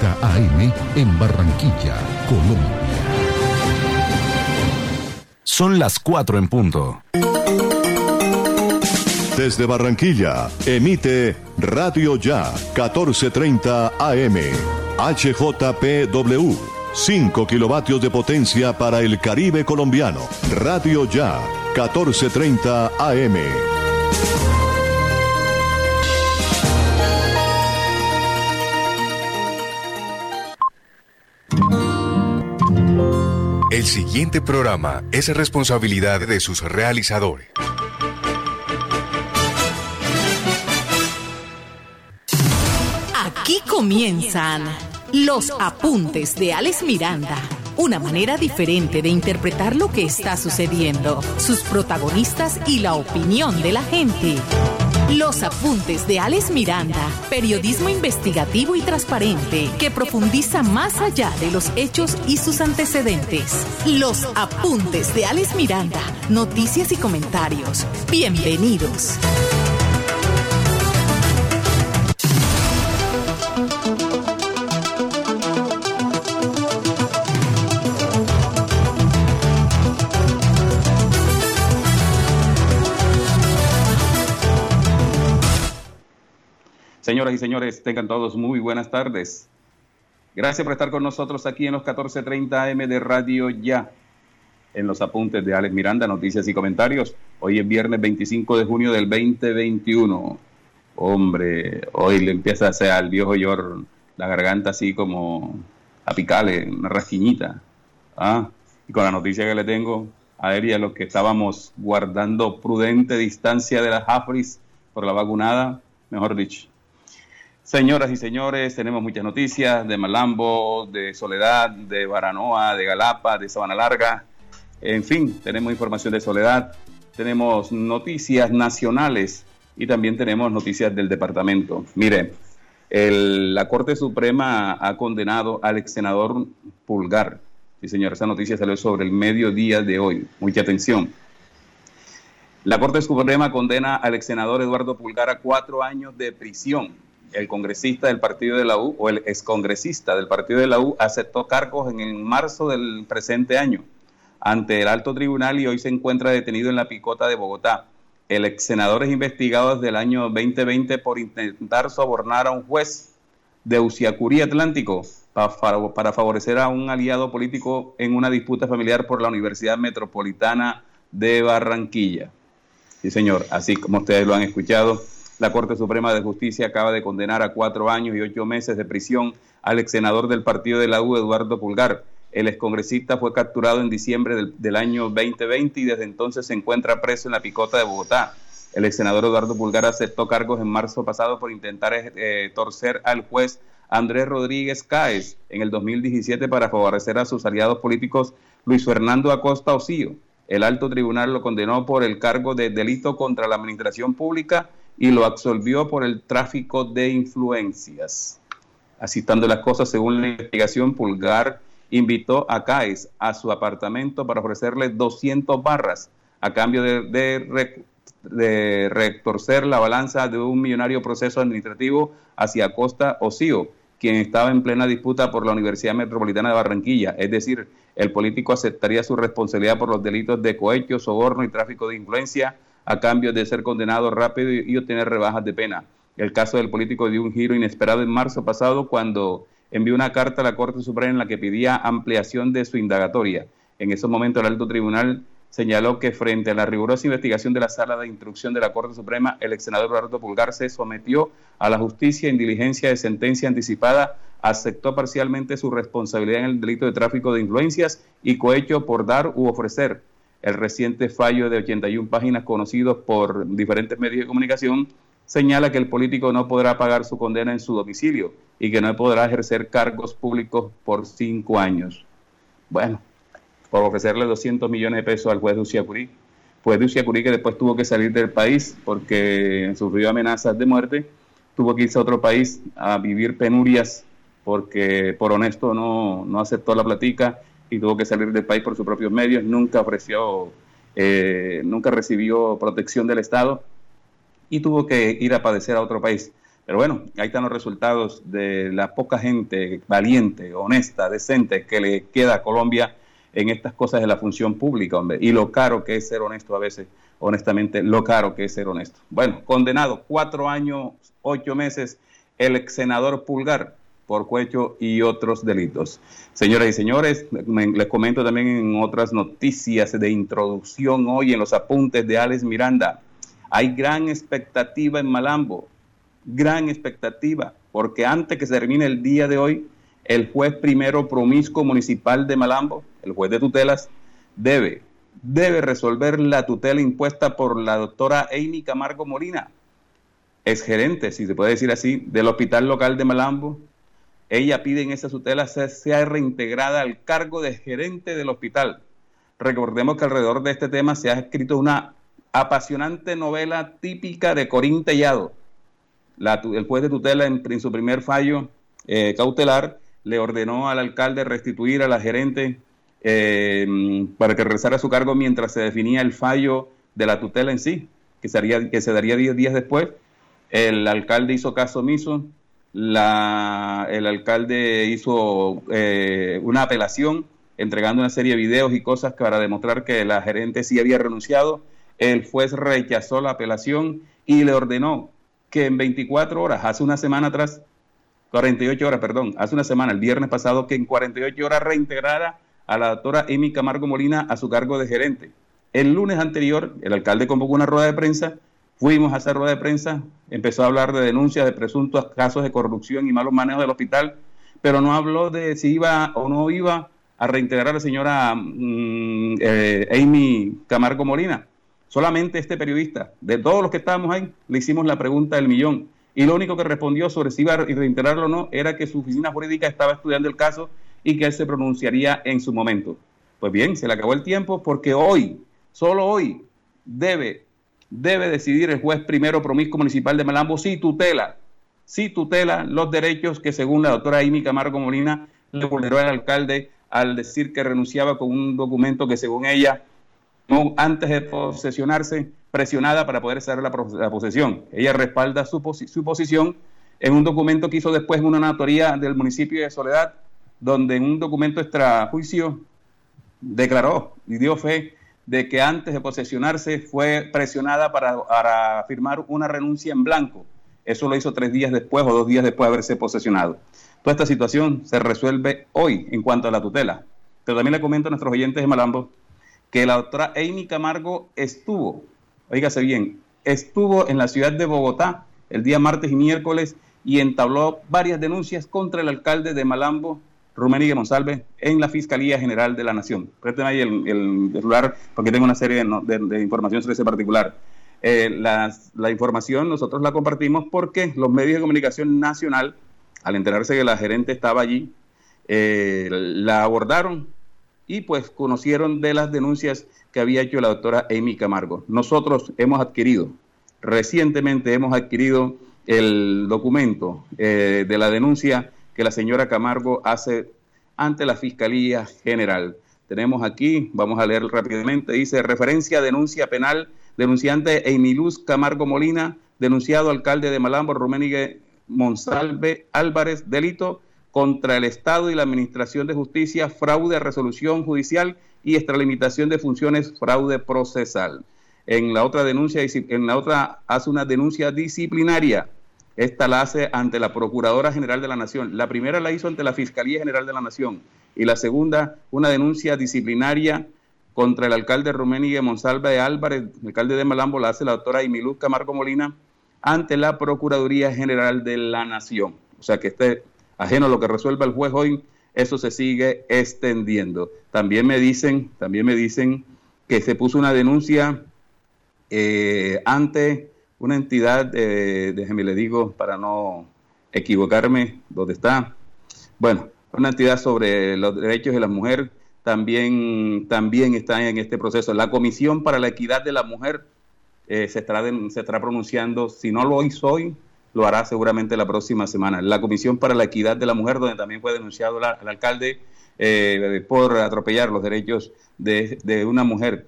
1430 AM en Barranquilla, Colombia. Son las 4 en punto. Desde Barranquilla, emite Radio Ya 1430 AM. HJPW. 5 kilovatios de potencia para el Caribe colombiano. Radio Ya 1430 AM. El siguiente programa es responsabilidad de sus realizadores. Aquí comienzan los apuntes de Alex Miranda. Una manera diferente de interpretar lo que está sucediendo, sus protagonistas y la opinión de la gente. Los apuntes de Alex Miranda, periodismo investigativo y transparente que profundiza más allá de los hechos y sus antecedentes. Los apuntes de Alex Miranda, noticias y comentarios. Bienvenidos. Señoras y señores, tengan todos muy buenas tardes. Gracias por estar con nosotros aquí en los 14:30 AM de Radio Ya. En los apuntes de Alex Miranda, noticias y comentarios. Hoy es viernes 25 de junio del 2021. Hombre, hoy le empieza a hacer al viejo Yor la garganta así como a picarle, una rasquiñita. Ah, y con la noticia que le tengo a él y a los que estábamos guardando prudente distancia de las AFRIS por la vacunada, mejor dicho, Señoras y señores, tenemos muchas noticias de Malambo, de Soledad, de Baranoa, de Galapa, de Sabana Larga. En fin, tenemos información de Soledad, tenemos noticias nacionales y también tenemos noticias del departamento. Mire, la Corte Suprema ha condenado al ex senador Pulgar. Sí, señor, esa noticia salió sobre el mediodía de hoy. Mucha atención. La Corte Suprema condena al ex senador Eduardo Pulgar a cuatro años de prisión el congresista del partido de la U o el excongresista del partido de la U aceptó cargos en, marzo del presente año ante el alto tribunal y hoy se encuentra detenido en la picota de Bogotá. El ex senador es investigado desde el año 2020 por intentar sobornar a un juez de Uciacurí Atlántico para, para favorecer a un aliado político en una disputa familiar por la Universidad Metropolitana de Barranquilla. Sí, señor, así como ustedes lo han escuchado, la Corte Suprema de Justicia acaba de condenar a cuatro años y ocho meses de prisión al ex senador del partido de la U, Eduardo Pulgar. El excongresista fue capturado en diciembre del, año 2020 y desde entonces se encuentra preso en la picota de Bogotá. El ex senador Eduardo Pulgar aceptó cargos en marzo pasado por intentar eh, torcer al juez Andrés Rodríguez Cáez en el 2017 para favorecer a sus aliados políticos Luis Fernando Acosta Ocío. El alto tribunal lo condenó por el cargo de delito contra la administración pública y lo absolvió por el tráfico de influencias. Asistando las cosas, según la investigación, Pulgar invitó a Caes a su apartamento para ofrecerle 200 barras a cambio de, de, retorcer la balanza de un millonario proceso administrativo hacia Costa Ocío, quien estaba en plena disputa por la Universidad Metropolitana de Barranquilla. Es decir, el político aceptaría su responsabilidad por los delitos de cohecho, soborno y tráfico de influencia a cambio de ser condenado rápido y, obtener rebajas de pena. El caso del político dio un giro inesperado en marzo pasado cuando envió una carta a la Corte Suprema en la que pedía ampliación de su indagatoria. En ese momento el alto tribunal señaló que frente a la rigurosa investigación de la sala de instrucción de la Corte Suprema, el ex senador Roberto Pulgar se sometió a la justicia en diligencia de sentencia anticipada, aceptó parcialmente su responsabilidad en el delito de tráfico de influencias y cohecho por dar u ofrecer el reciente fallo de 81 páginas conocidos por diferentes medios de comunicación señala que el político no podrá pagar su condena en su domicilio y que no podrá ejercer cargos públicos por cinco años. Bueno, por ofrecerle 200 millones de pesos al juez de Uciacurí. Juez de Uciacurí que después tuvo que salir del país porque sufrió amenazas de muerte, tuvo que irse a otro país a vivir penurias porque por honesto no, no aceptó la platica y tuvo que salir del país por sus propios medios, nunca ofreció, eh, nunca recibió protección del Estado y tuvo que ir a padecer a otro país. Pero bueno, ahí están los resultados de la poca gente valiente, honesta, decente que le queda a Colombia en estas cosas de la función pública, hombre. Y lo caro que es ser honesto a veces, honestamente, lo caro que es ser honesto. Bueno, condenado cuatro años, ocho meses, el ex senador Pulgar por cuecho y otros delitos. Señoras y señores, les comento también en otras noticias de introducción hoy en los apuntes de Alex Miranda. Hay gran expectativa en Malambo, gran expectativa, porque antes que se termine el día de hoy, el juez primero promiscuo municipal de Malambo, el juez de tutelas, debe, debe resolver la tutela impuesta por la doctora Amy Camargo Molina, es gerente, si se puede decir así, del hospital local de Malambo. Ella pide en esa tutela sea reintegrada al cargo de gerente del hospital. Recordemos que alrededor de este tema se ha escrito una apasionante novela típica de Corín Tellado. el juez de tutela en, su primer fallo eh, cautelar le ordenó al alcalde restituir a la gerente eh, para que regresara a su cargo mientras se definía el fallo de la tutela en sí, que, sería, que se daría 10 días después. El alcalde hizo caso omiso, la, el alcalde hizo eh, una apelación entregando una serie de videos y cosas para demostrar que la gerente sí había renunciado. El juez rechazó la apelación y le ordenó que en 24 horas, hace una semana atrás, 48 horas, perdón, hace una semana, el viernes pasado, que en 48 horas reintegrara a la doctora Amy Camargo Molina a su cargo de gerente. El lunes anterior, el alcalde convocó una rueda de prensa, fuimos a hacer rueda de prensa, empezó a hablar de denuncias de presuntos casos de corrupción y malos manejos del hospital, pero no habló de si iba o no iba a reintegrar a la señora mm, eh, Amy Camargo Molina. Solamente este periodista, de todos los que estábamos ahí, le hicimos la pregunta del millón y lo único que respondió sobre si iba a reintegrarlo o no era que su oficina jurídica estaba estudiando el caso y que él se pronunciaría en su momento. Pues bien, se le acabó el tiempo porque hoy, solo hoy, debe, debe decidir el juez primero promiscuo municipal de Malambo si tutela, si tutela los derechos que según la doctora Amy Camargo Molina le vulneró al alcalde al decir que renunciaba con un documento que según ella, no, antes de posesionarse, presionada para poder cerrar la, posesión. Ella respalda su, su, posición en un documento que hizo después una notaría del municipio de Soledad, donde en un documento extrajuicio declaró y dio fe de que antes de posesionarse fue presionada para, para firmar una renuncia en blanco. Eso lo hizo tres días después o dos días después de haberse posesionado. Toda esta situación se resuelve hoy en cuanto a la tutela. Pero también le comento a nuestros oyentes de Malambo que la doctora Amy Camargo estuvo oígase bien, estuvo en la ciudad de Bogotá el día martes y miércoles y entabló varias denuncias contra el alcalde de Malambo, Rumén Monsalve, en la Fiscalía General de la Nación. Présteme ahí el, el, celular porque tengo una serie de, información sobre ese particular. Eh, la información nosotros la compartimos porque los medios de comunicación nacional, al enterarse que la gerente estaba allí, eh, la abordaron y pues conocieron de las denuncias que había hecho la doctora Amy Camargo. Nosotros hemos adquirido, recientemente hemos adquirido el documento eh, de la denuncia que la señora Camargo hace ante la Fiscalía General. Tenemos aquí, vamos a leer rápidamente, dice referencia denuncia penal, denunciante Emiluz Camargo Molina, denunciado alcalde de Malambo, Ruménigue Monsalve Álvarez, delito contra el Estado y la Administración de Justicia, fraude a resolución judicial y extralimitación de funciones, fraude procesal. En la otra denuncia, en la otra hace una denuncia disciplinaria. Esta la hace ante la Procuradora General de la Nación. La primera la hizo ante la Fiscalía General de la Nación y la segunda una denuncia disciplinaria contra el alcalde Roménigue Monsalva de Álvarez, el alcalde de Malambo, la hace la doctora Imiluz Camargo Molina ante la Procuraduría General de la Nación. O sea que este ajeno a lo que resuelva el juez hoy, eso se sigue extendiendo. También me dicen, también me dicen que se puso una denuncia eh, ante una entidad, eh, déjeme le digo para no equivocarme, ¿dónde está? Bueno, una entidad sobre los derechos de la mujer también, también está en este proceso. La Comisión para la Equidad de la Mujer eh, se, estará se estará pronunciando, si no lo hizo hoy, lo hará seguramente la próxima semana. La Comisión para la Equidad de la Mujer, donde también fue denunciado el alcalde eh, por atropellar los derechos de, de, una mujer,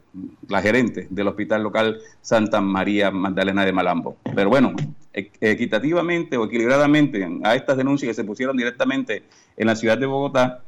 la gerente del hospital local Santa María Magdalena de Malambo. Pero bueno, equitativamente o equilibradamente a estas denuncias que se pusieron directamente en la ciudad de Bogotá,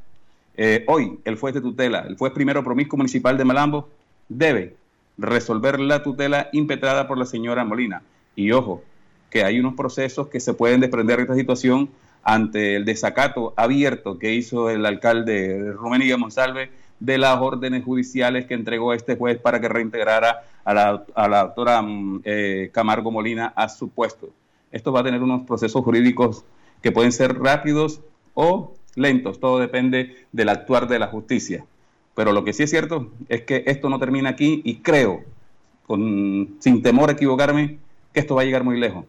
eh, hoy el juez de tutela, el juez primero promiscuo municipal de Malambo, debe resolver la tutela impetrada por la señora Molina. Y ojo, que hay unos procesos que se pueden desprender de esta situación ante el desacato abierto que hizo el alcalde Rumeniga Monsalve de las órdenes judiciales que entregó este juez para que reintegrara a la, a la doctora mm, eh, Camargo Molina a su puesto. Esto va a tener unos procesos jurídicos que pueden ser rápidos o lentos, todo depende del actuar de la justicia. Pero lo que sí es cierto es que esto no termina aquí y creo, con, sin temor a equivocarme, que esto va a llegar muy lejos.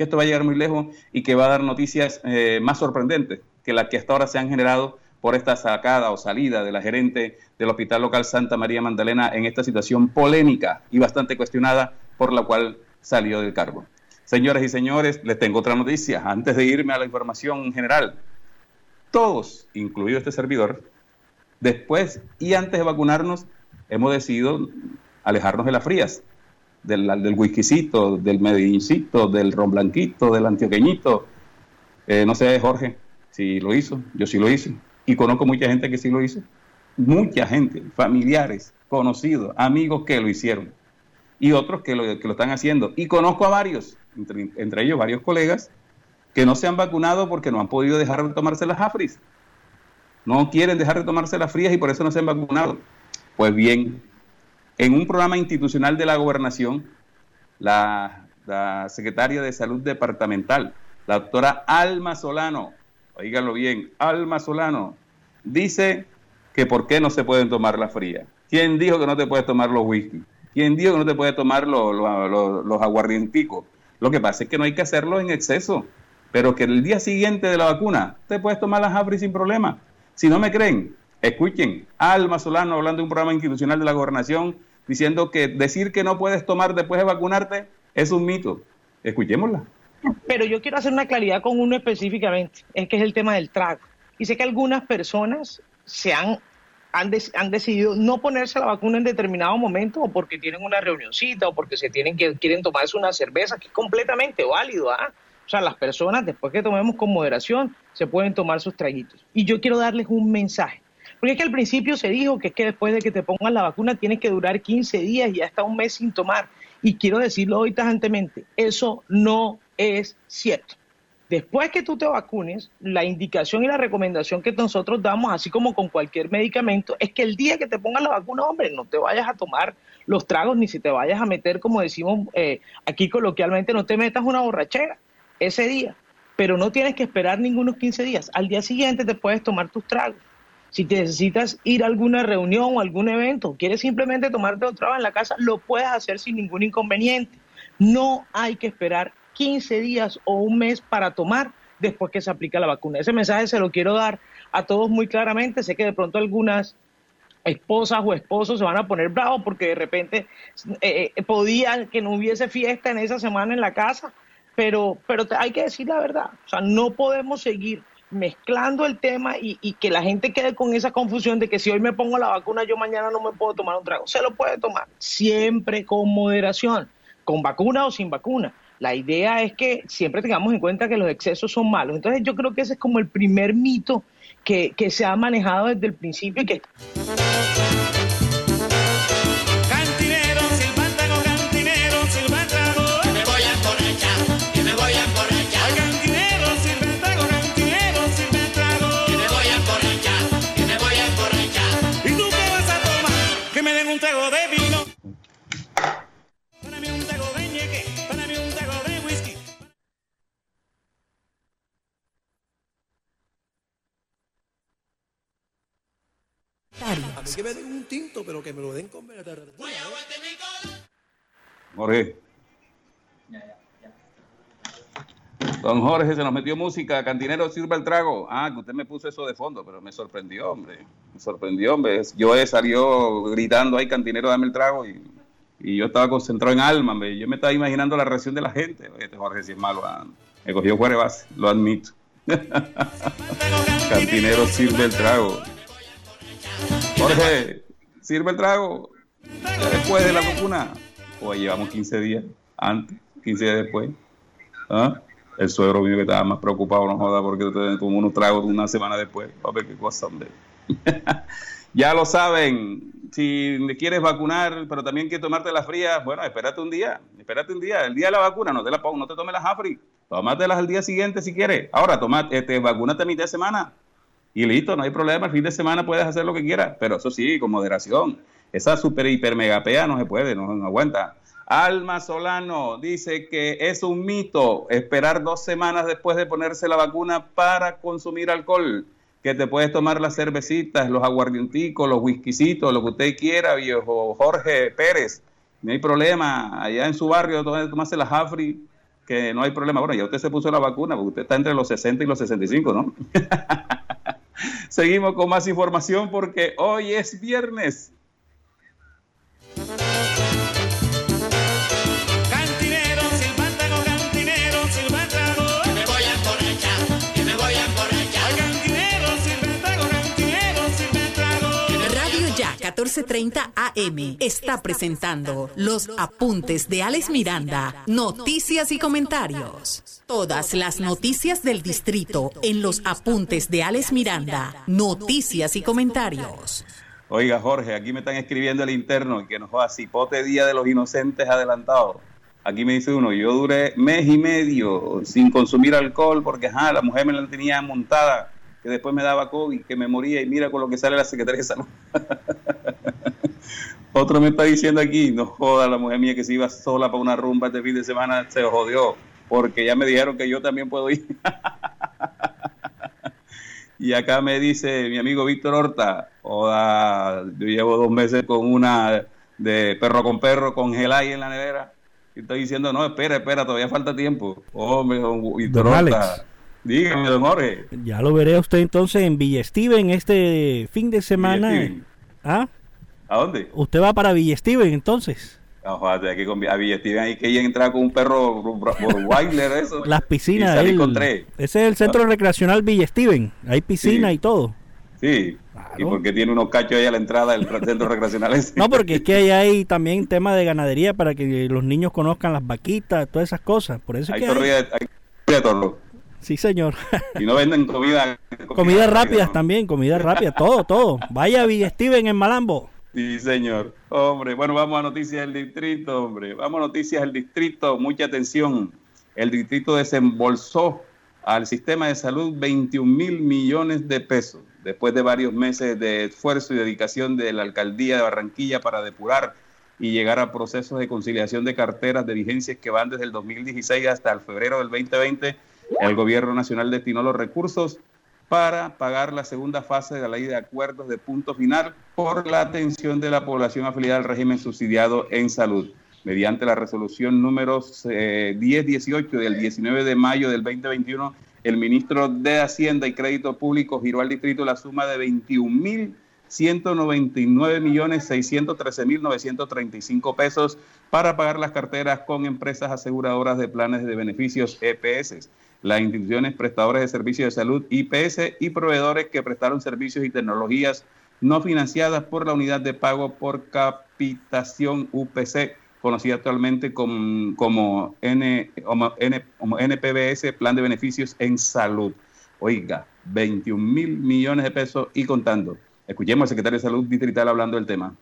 Que esto va a llegar muy lejos y que va a dar noticias eh, más sorprendentes que las que hasta ahora se han generado por esta sacada o salida de la gerente del Hospital Local Santa María Magdalena en esta situación polémica y bastante cuestionada por la cual salió del cargo. Señoras y señores, les tengo otra noticia. Antes de irme a la información general, todos, incluido este servidor, después y antes de vacunarnos, hemos decidido alejarnos de las frías, del, del whiskycito, del medincito, del ron blanquito, del antioqueñito. Eh, no sé, Jorge, si lo hizo, yo sí lo hice. Y conozco mucha gente que sí lo hizo. Mucha gente, familiares, conocidos, amigos que lo hicieron. Y otros que lo, que lo están haciendo. Y conozco a varios, entre, entre ellos varios colegas, que no se han vacunado porque no han podido dejar de tomarse las AFRIS. No quieren dejar de tomarse las frías y por eso no se han vacunado. Pues bien, en un programa institucional de la gobernación, la, secretaria de Salud Departamental, la doctora Alma Solano, oíganlo bien, Alma Solano, dice que por qué no se pueden tomar las frías. ¿Quién dijo que no te puedes tomar los whisky? ¿Quién dijo que no te puedes tomar los, los, aguardienticos? Lo que pasa es que no hay que hacerlo en exceso, pero que el día siguiente de la vacuna te puedes tomar las AFRI sin problema. Si no me creen, escuchen Alma Solano hablando de un programa institucional de la gobernación diciendo que decir que no puedes tomar después de vacunarte es un mito. Escuchémosla. Pero yo quiero hacer una claridad con uno específicamente, es que es el tema del trago. Y sé que algunas personas se han, han, han, decidido no ponerse la vacuna en determinado momento o porque tienen una reunioncita o porque se tienen que quieren tomarse una cerveza, que es completamente válido. ¿ah? O sea, las personas después que tomemos con moderación se pueden tomar sus traguitos. Y yo quiero darles un mensaje. Porque es que al principio se dijo que es que después de que te pongan la vacuna tienes que durar 15 días y hasta un mes sin tomar. Y quiero decirlo hoy tajantemente, eso no es cierto. Después que tú te vacunes, la indicación y la recomendación que nosotros damos, así como con cualquier medicamento, es que el día que te pongan la vacuna, hombre, no te vayas a tomar los tragos ni si te vayas a meter, como decimos eh, aquí coloquialmente, no te metas una borrachera ese día. Pero no tienes que esperar ningunos 15 días. Al día siguiente te puedes tomar tus tragos. Si te necesitas ir a alguna reunión o algún evento, quieres simplemente tomarte otra vez en la casa, lo puedes hacer sin ningún inconveniente. No hay que esperar 15 días o un mes para tomar después que se aplica la vacuna. Ese mensaje se lo quiero dar a todos muy claramente. Sé que de pronto algunas esposas o esposos se van a poner bravos porque de repente eh, eh podía que no hubiese fiesta en esa semana en la casa, pero, pero hay que decir la verdad. O sea, no podemos seguir mezclando el tema y, y, que la gente quede con esa confusión de que si hoy me pongo la vacuna, yo mañana no me puedo tomar un trago. Se lo puede tomar, siempre con moderación, con vacuna o sin vacuna la idea es que siempre tengamos en cuenta que los excesos son malos. Entonces yo creo que ese es como el primer mito que, que se ha manejado desde el principio y que... que me den un tinto, pero que me lo den con Jorge. Don Jorge se nos metió música, cantinero sirva el trago. Ah, que usted me puso eso de fondo, pero me sorprendió, hombre. Me sorprendió, hombre. Yo salió gritando ahí, cantinero, dame el trago. Y, y yo estaba concentrado en alma, hombre. Yo me estaba imaginando la reacción de la gente. Este Jorge si es malo, ah, me cogió fuera de base, lo admito. cantinero sirve el trago. Jorge, sirve el trago. Después de la vacuna. O llevamos 15 días antes, 15 días después. ¿Ah? El suegro mío que estaba más preocupado, no joda, porque tomó unos tragos una semana después. A ver qué cosa, hombre. ya lo saben, si quieres vacunar, pero también quieres tomarte las frías, bueno, espérate un día, espérate un día. El día de la vacuna, no te la pongo, no te tomes las AFRI, tómatelas al día siguiente si quieres. Ahora, toma, este, vacúnate a mitad de semana y listo, no hay problema. El fin de semana puedes hacer lo que quieras, pero eso sí, con moderación. Esa super hiper megapea no se puede, no, no aguanta. Alma Solano dice que es un mito esperar dos semanas después de ponerse la vacuna para consumir alcohol. Que te puedes tomar las cervecitas, los aguardienticos, los whiskycitos, lo que usted quiera, viejo Jorge Pérez. No hay problema. Allá en su barrio, tomarse las Afri, que no hay problema. Bueno, ya usted se puso la vacuna, porque usted está entre los 60 y los 65, ¿no? Seguimos con más información porque hoy es viernes. 1430 AM está presentando los apuntes de Alex Miranda, noticias y comentarios. Todas las noticias del distrito en los apuntes de Alex Miranda, noticias y comentarios. Oiga, Jorge, aquí me están escribiendo el interno que nos va a cipote Día de los Inocentes adelantado. Aquí me dice uno, yo duré mes y medio sin consumir alcohol porque ajá, la mujer me la tenía montada, que después me daba COVID, que me moría y mira con lo que sale la Secretaría de Salud. Otro me está diciendo aquí, no joda la mujer mía que se iba sola para una rumba este fin de semana, se jodió, porque ya me dijeron que yo también puedo ir. Y acá me dice mi amigo Víctor Horta, joda, yo llevo dos meses con una de perro con perro congelada ahí en la nevera. Y estoy diciendo, no, espera, espera, todavía falta tiempo. Hombre, Víctor Horta. Alex. Dígame, don Jorge. Ya lo veré a usted entonces en Villa Steven este fin de semana. Villa. ¿Ah? ¿A dónde? Usted va para Villa Steven entonces. Hay que con a Villa Steven hay que ir a entrar con un perro Rottweiler, eso. Las piscinas. Tres. ese es el centro recreacional Villa Steven. Hay piscina Sí. y todo. Sí. Y porque tiene unos cachos ahí a la entrada del centro recreacional ese. No, porque es que ahí hay también tema de ganadería para que los niños conozcan las vaquitas, todas esas cosas. Por eso es hay que hay- hay. Sí, señor. Y no venden comida. Comidas rápidas también, comida rápida, todo, todo. Vaya Steven en Malambo. Sí, señor. Hombre, bueno, vamos a noticias del distrito, hombre. Vamos a noticias del distrito. Mucha atención. El distrito desembolsó al sistema de salud 21 mil millones de pesos después de varios meses de esfuerzo y dedicación de la alcaldía de Barranquilla para depurar y llegar a procesos de conciliación de carteras de vigencias que van desde el 2016 hasta el febrero del 2020. El gobierno nacional destinó los recursos para pagar la segunda fase de la ley de acuerdos de punto final por la atención de la población afiliada al régimen subsidiado en salud. Mediante la resolución número eh, 1018 del 19 de mayo del 2021, el ministro de Hacienda y Crédito Público giró al distrito la suma de 21 mil 199 millones 613 mil 935 pesos para pagar las carteras con empresas aseguradoras de planes de beneficios EPS, las instituciones prestadoras de servicios de salud IPS y proveedores que prestaron servicios y tecnologías no financiadas por la unidad de pago por capitación UPC, conocida actualmente como, como, N, como NPBS, Plan de Beneficios en Salud. Oiga, 21 mil millones de pesos y contando. Escuchemos al secretario de Salud distrital hablando del tema.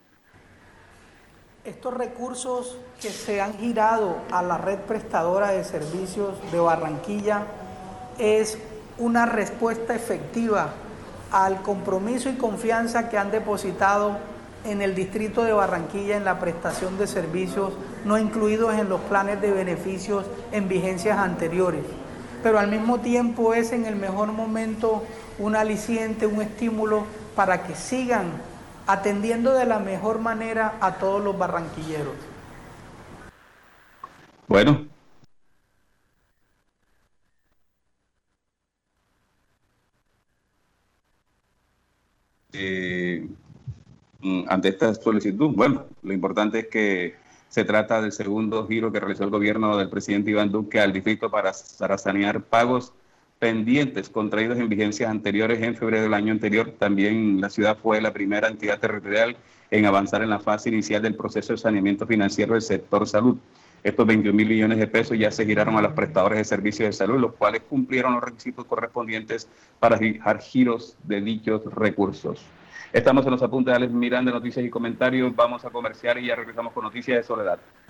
Estos recursos que se han girado a la red prestadora de servicios de Barranquilla es una respuesta efectiva al compromiso y confianza que han depositado en el distrito de Barranquilla en la prestación de servicios no incluidos en los planes de beneficios en vigencias anteriores. Pero al mismo tiempo es en el mejor momento un aliciente, un estímulo para que sigan atendiendo de la mejor manera a todos los barranquilleros. Bueno. Eh, mm, ante esta solicitud, bueno, lo importante es que se trata del segundo giro que realizó el gobierno del presidente Iván Duque al distrito para, para sanear pagos pendientes contraídos en vigencias anteriores en febrero del año anterior. También la ciudad fue la primera entidad territorial en avanzar en la fase inicial del proceso de saneamiento financiero del sector salud. Estos 21 mil millones de pesos ya se giraron a los prestadores de servicios de salud, los cuales cumplieron los requisitos correspondientes para fijar giros de dichos recursos. Estamos en los apuntes de Alex Miranda, noticias y comentarios. Vamos a comerciar y ya regresamos con noticias de Soledad.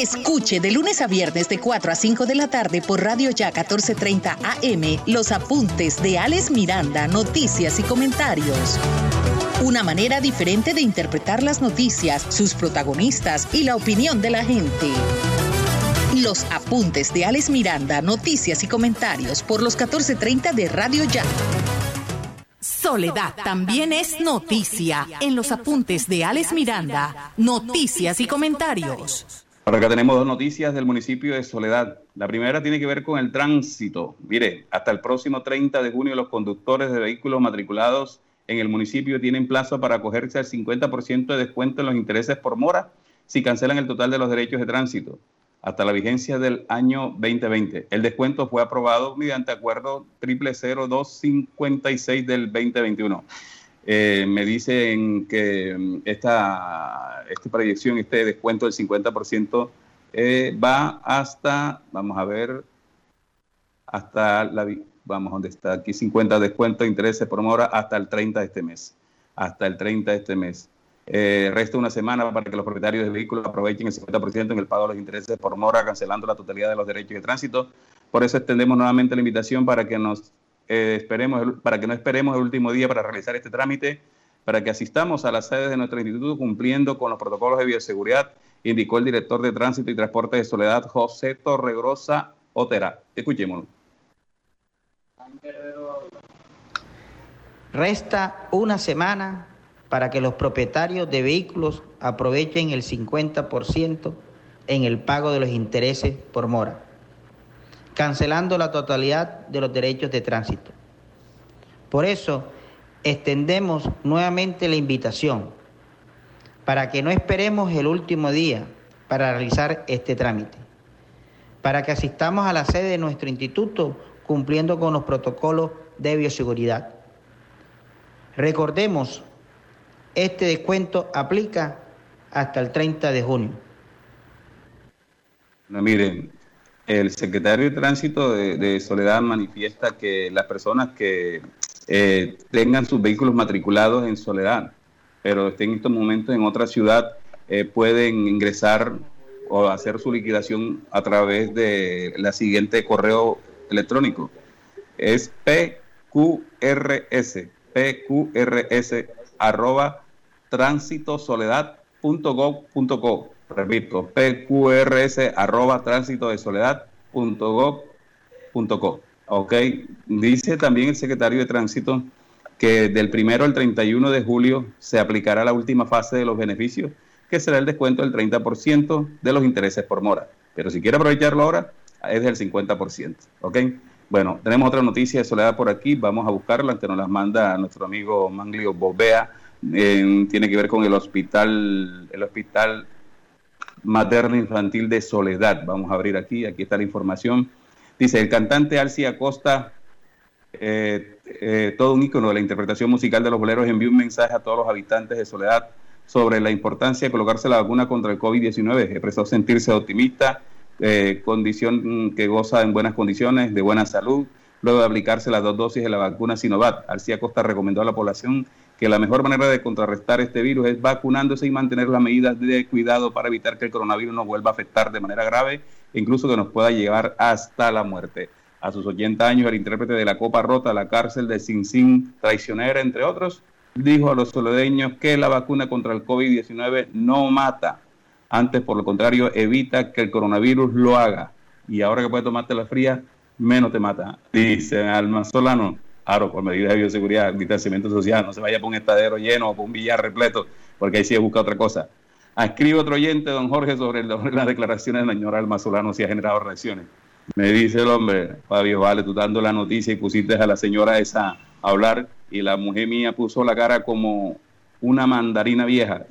Escuche de lunes a viernes de 4 a 5 de la tarde por Radio Ya 1430 AM los apuntes de Alex Miranda, noticias y comentarios. Una manera diferente de interpretar las noticias, sus protagonistas y la opinión de la gente. Los apuntes de Alex Miranda, noticias y comentarios por los 1430 de Radio Ya. Soledad también es noticia en los apuntes de Alex Miranda, noticias y comentarios. Ahora acá tenemos dos noticias del municipio de Soledad. La primera tiene que ver con el tránsito. Mire, hasta el próximo 30 de junio los conductores de vehículos matriculados en el municipio tienen plazo para acogerse al 50% de descuento en los intereses por mora si cancelan el total de los derechos de tránsito hasta la vigencia del año 2020. El descuento fue aprobado mediante acuerdo 000256 del 2021. Eh, me dicen que mm, esta, esta proyección, este descuento del 50% eh, va hasta, vamos a ver, hasta la, vamos, donde está aquí 50 descuento de intereses por mora hasta el 30 de este mes, hasta el 30 de este mes. Eh, resta una semana para que los propietarios de vehículos aprovechen el 50% en el pago de los intereses por mora, cancelando la totalidad de los derechos de tránsito. Por eso extendemos nuevamente la invitación para que nos eh, esperemos, para que no esperemos el último día para realizar este trámite, para que asistamos a las sedes de nuestro instituto cumpliendo con los protocolos de bioseguridad, indicó el director de Tránsito y Transporte de Soledad, José Torregrosa Otera. Escuchémoslo. Resta una semana para que los propietarios de vehículos aprovechen el 50% en el pago de los intereses por mora, cancelando la totalidad de los derechos de tránsito. Por eso, extendemos nuevamente la invitación para que no esperemos el último día para realizar este trámite, para que asistamos a la sede de nuestro instituto cumpliendo con los protocolos de bioseguridad. Recordemos, este descuento aplica hasta el 30 de junio. No, miren, el secretario de Tránsito de, Soledad manifiesta que las personas que eh, tengan sus vehículos matriculados en Soledad, pero estén en estos momentos en otra ciudad, eh, pueden ingresar o hacer su liquidación a través de la siguiente correo electrónico. Es PQRS, PQRS arroba tránsitosoledad.gov.co. Repito, pqrs arroba tránsito de soledad.gov.co. Ok, dice también el secretario de Tránsito que del primero al 31 de julio se aplicará la última fase de los beneficios, que será el descuento del 30% de los intereses por mora. Pero si quiere aprovecharlo ahora, es del 50%. Ok, bueno, tenemos otra noticia de Soledad por aquí, vamos a buscarla, que nos las manda nuestro amigo Manglio Bobea, tiene que ver con el hospital, el hospital materno infantil de Soledad. Vamos a abrir aquí, aquí está la información. Dice, el cantante Alci Acosta, eh, eh, todo un ícono de la interpretación musical de los boleros, envió un mensaje a todos los habitantes de Soledad sobre la importancia de colocarse la vacuna contra el COVID-19. Expresó sentirse optimista, eh, condición que goza en buenas condiciones, de buena salud, luego de aplicarse las dos dosis de la vacuna Sinovac. Alci Acosta recomendó a la población que la mejor manera de contrarrestar este virus es vacunándose y mantener las medidas de cuidado para evitar que el coronavirus nos vuelva a afectar de manera grave e incluso que nos pueda llevar hasta la muerte. A sus 80 años, el intérprete de la Copa Rota, la cárcel de Sin Sin, traicionera, entre otros, dijo a los soledeños que la vacuna contra el COVID-19 no mata. Antes, por lo contrario, evita que el coronavirus lo haga. Y ahora que puedes tomarte la fría, menos te mata. Dice Alma Solano, claro, por medidas de bioseguridad, distanciamiento social, no se vaya por un estadero lleno o por un billar repleto, porque ahí sí busca otra cosa. Escribe otro oyente, don Jorge, sobre, las declaraciones de la señora Alma Solano, si ha generado reacciones. Me dice el hombre, Fabio, vale, tú dando la noticia y pusiste a la señora esa a hablar y la mujer mía puso la cara como una mandarina vieja.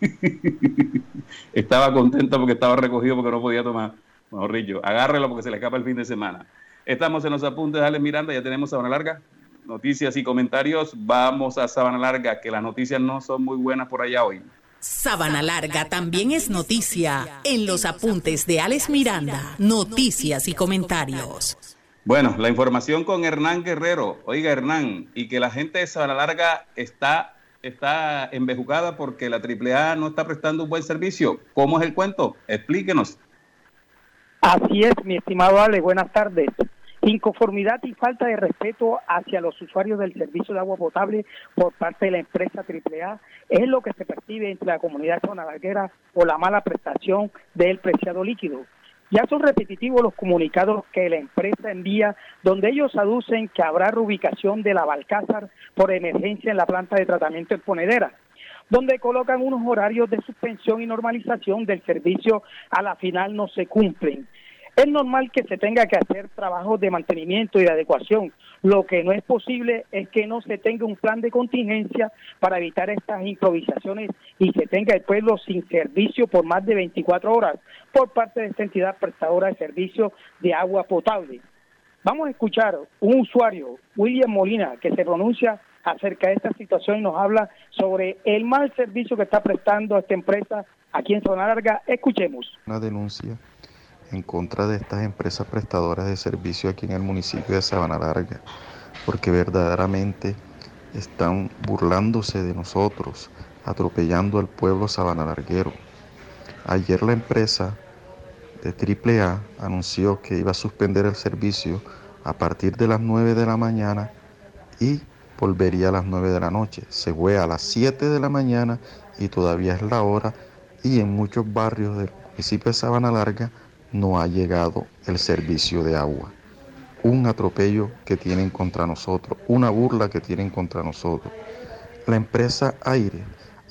estaba contenta porque estaba recogido porque no podía tomar. Mejor dicho, agárrelo porque se le escapa el fin de semana. Estamos en los apuntes de Alex Miranda, ya tenemos Sabana Larga. Noticias y comentarios. Vamos a Sabana Larga, que las noticias no son muy buenas por allá hoy. Sabana Larga también es noticia en los apuntes de Alex Miranda, noticias y comentarios. Bueno, la información con Hernán Guerrero. Oiga, Hernán, y que la gente de Sabana Larga está, está embejucada porque la AAA no está prestando un buen servicio. ¿Cómo es el cuento? Explíquenos. Así es, mi estimado Ale, buenas tardes. Inconformidad y falta de respeto hacia los usuarios del servicio de agua potable por parte de la empresa AAA es lo que se percibe entre la comunidad sonalarguera por la mala prestación del preciado líquido. Ya son repetitivos los comunicados que la empresa envía, donde ellos aducen que habrá reubicación de la Balcázar por emergencia en la planta de tratamiento en Ponedera, donde colocan unos horarios de suspensión y normalización del servicio, a la final no se cumplen. Es normal que se tenga que hacer trabajos de mantenimiento y de adecuación. Lo que no es posible es que no se tenga un plan de contingencia para evitar estas improvisaciones y se tenga el pueblo sin servicio por más de 24 horas por parte de esta entidad prestadora de servicio de agua potable. Vamos a escuchar un usuario, William Molina, que se pronuncia acerca de esta situación y nos habla sobre el mal servicio que está prestando esta empresa aquí en Zona Larga. Escuchemos. Una denuncia en contra de estas empresas prestadoras de servicio aquí en el municipio de Sabana Larga, porque verdaderamente están burlándose de nosotros, atropellando al pueblo sabanalarguero. Ayer la empresa de AAA anunció que iba a suspender el servicio a partir de las 9 de la mañana y volvería a las 9 de la noche. Se fue a las 7 de la mañana y todavía es la hora y en muchos barrios del municipio de Sabana Larga no ha llegado el servicio de agua. Un atropello que tienen contra nosotros, una burla que tienen contra nosotros. La empresa Aire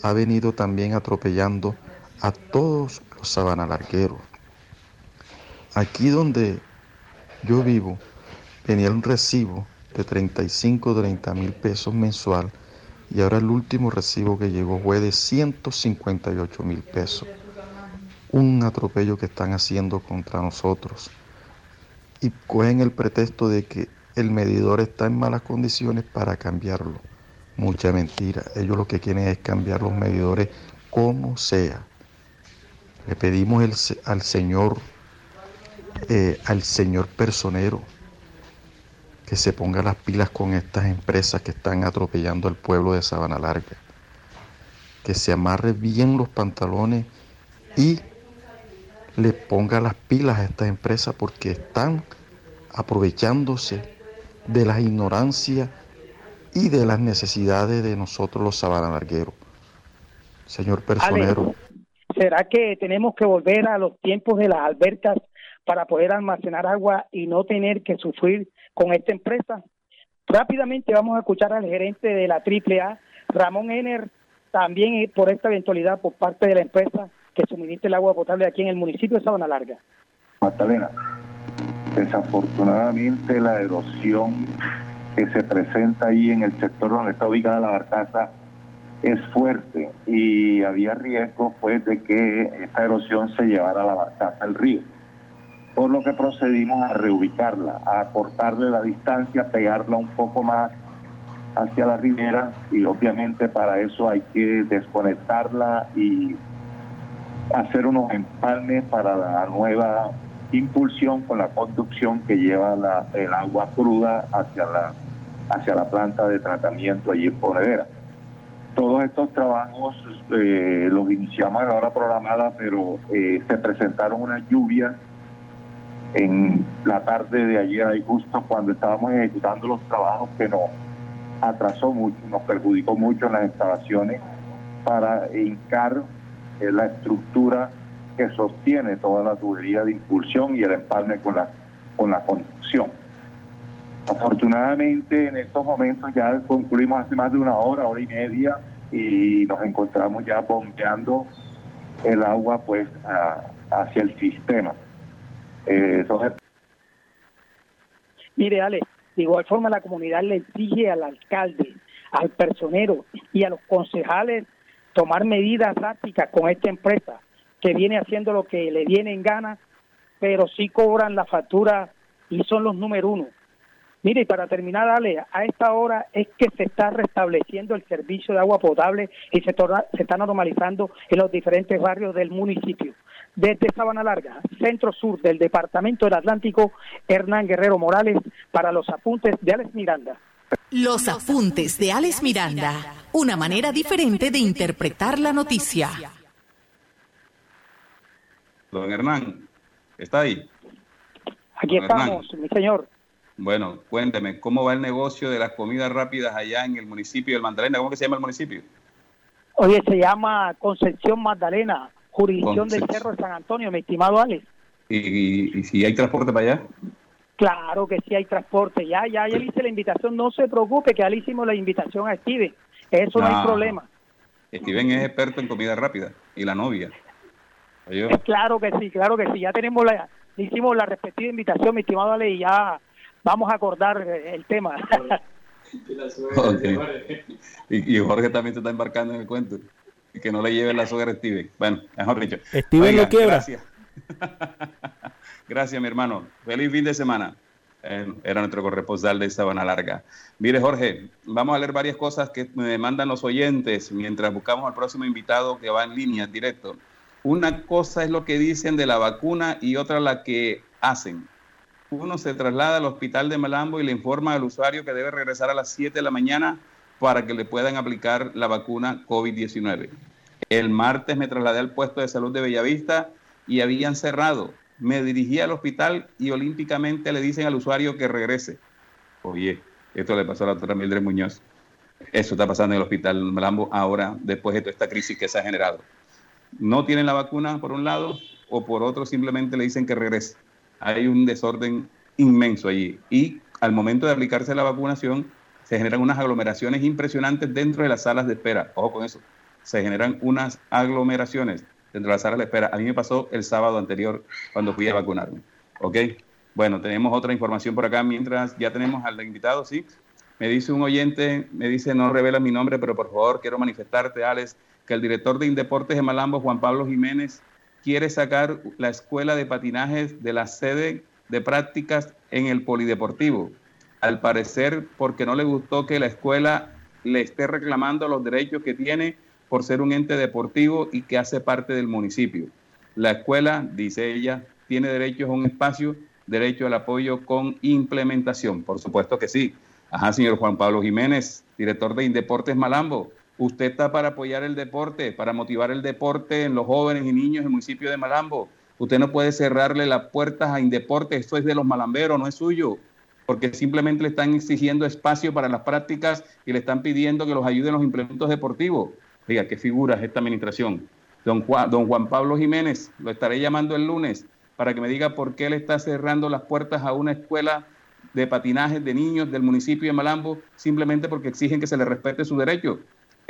ha venido también atropellando a todos los sabanalargueros. Aquí donde yo vivo, tenía un recibo de 35, 30 mil pesos mensual y ahora el último recibo que llegó fue de 158 mil pesos un atropello que están haciendo contra nosotros. Y cogen el pretexto de que el medidor está en malas condiciones para cambiarlo. Mucha mentira. Ellos lo que quieren es cambiar los medidores como sea. Le pedimos al señor, eh, al señor personero, que se ponga las pilas con estas empresas que están atropellando al pueblo de Sabana Larga. Que se amarre bien los pantalones y le ponga las pilas a esta empresa porque están aprovechándose de la ignorancia y de las necesidades de nosotros los sabanalargueros. Señor personero. ¿Será que tenemos que volver a los tiempos de las albercas para poder almacenar agua y no tener que sufrir con esta empresa? Rápidamente vamos a escuchar al gerente de la AAA, Ramón Ener, también por esta eventualidad por parte de la empresa que suministre el agua potable aquí en el municipio de Sabana Larga. Magdalena, desafortunadamente la erosión que se presenta ahí en el sector donde está ubicada la barcaza es fuerte y había riesgo pues de que esta erosión se llevara a la barcaza al río. Por lo que procedimos a reubicarla, a cortarle la distancia, pegarla un poco más hacia la ribera y obviamente para eso hay que desconectarla y hacer unos empalmes para la nueva impulsión con la conducción que lleva el agua cruda hacia la, hacia la planta de tratamiento allí en Ponedera. Todos estos trabajos eh, los iniciamos a la hora programada, pero eh, se presentaron unas lluvias en la tarde de ayer, ahí justo cuando estábamos ejecutando los trabajos que nos atrasó mucho, nos perjudicó mucho en las instalaciones para hincar eh, la estructura que sostiene toda la tubería de impulsión y el empalme con la, con la construcción. Afortunadamente en estos momentos ya concluimos hace más de una hora, hora y media, y nos encontramos ya bombeando el agua pues hacia el sistema. Eh, Mire, Ale, de igual forma la comunidad le exige al alcalde, al personero y a los concejales tomar medidas drásticas con esta empresa que viene haciendo lo que le viene en gana, pero sí cobran la factura y son los número uno. Mire, y para terminar, Ale, a esta hora es que se está restableciendo el servicio de agua potable y se, torna- se está normalizando en los diferentes barrios del municipio. Desde Sabana Larga, centro sur del departamento del Atlántico, Hernán Guerrero Morales, para los apuntes de Alex Miranda. Los apuntes de Alex Miranda, una manera diferente de interpretar la noticia. Don Hernán, ¿está ahí? Aquí Don Hernán. estamos, mi señor. Bueno, cuénteme, ¿cómo va el negocio de las comidas rápidas allá en el municipio del Magdalena? ¿Cómo que se llama el municipio? Oye, se llama Concepción Magdalena, jurisdicción del. Cerro de San Antonio, mi estimado Alex. ¿Y, y- y si hay transporte para allá? Claro que sí hay transporte. Ya, ya, ya le hice la invitación. No se preocupe, que ya le hicimos la invitación a Steven. Eso no, Ah. hay problema. Steven es experto en comida rápida y la novia. Oye, Claro que sí, claro que sí. Ya tenemos la, le hicimos la respectiva invitación, mi estimado Ale, y ya vamos a acordar eh, el tema. y, y Jorge también se está embarcando en el cuento. Y que no le lleve la suegra a Steven. Bueno, mejor dicho. Steven lo quiebra. Gracias. gracias, mi hermano. Feliz fin de semana. Eh, Era nuestro corresponsal de Sabana Larga. Mire, Jorge, vamos a leer varias cosas que me mandan los oyentes mientras buscamos al próximo invitado que va en línea en directo. Una cosa es lo que dicen de la vacuna y otra la que hacen. Uno se traslada al hospital de Malambo y le informa al usuario que debe regresar a las 7 de la mañana para que le puedan aplicar la vacuna COVID-19. El martes me trasladé al puesto de salud de Bellavista y habían cerrado. Me dirigí al hospital y olímpicamente le dicen al usuario que regrese. Oye, esto le pasó a la doctora Mildred Muñoz. Eso está pasando en el hospital Malambo ahora, después de toda esta crisis que se ha generado. No tienen la vacuna por un lado o por otro simplemente le dicen que regrese. Hay un desorden inmenso allí. Y al momento de aplicarse la vacunación, se generan unas aglomeraciones impresionantes dentro de las salas de espera. Ojo con eso. Se generan unas aglomeraciones dentro de las salas de espera. A mí me pasó el sábado anterior cuando fui a vacunarme. ¿Ok? Bueno, tenemos otra información por acá mientras ya tenemos al invitado, ¿sí? Me dice un oyente, me dice, no revela mi nombre, pero por favor quiero manifestarte, Alex, que el director de Indeportes de Malambo, Juan Pablo Jiménez, quiere sacar la escuela de patinajes de la sede de prácticas en el polideportivo. Al parecer, porque no le gustó que la escuela le esté reclamando los derechos que tiene por ser un ente deportivo y que hace parte del municipio. La escuela, dice ella, tiene derechos a un espacio, derecho al apoyo con implementación. Por supuesto que sí. Ajá, señor Juan Pablo Jiménez, director de Indeportes Malambo. Usted está para apoyar el deporte, para motivar el deporte en los jóvenes y niños del municipio de Malambo. Usted no puede cerrarle las puertas a Indeportes, esto es de los malamberos, no es suyo, porque simplemente le están exigiendo espacio para las prácticas y le están pidiendo que los ayuden los implementos deportivos. Diga, qué figura es esta administración. Don Juan, don Juan Pablo Jiménez, lo estaré llamando el lunes para que me diga por qué le está cerrando las puertas a una escuela de patinaje de niños del municipio de Malambo, simplemente porque exigen que se le respete su derecho.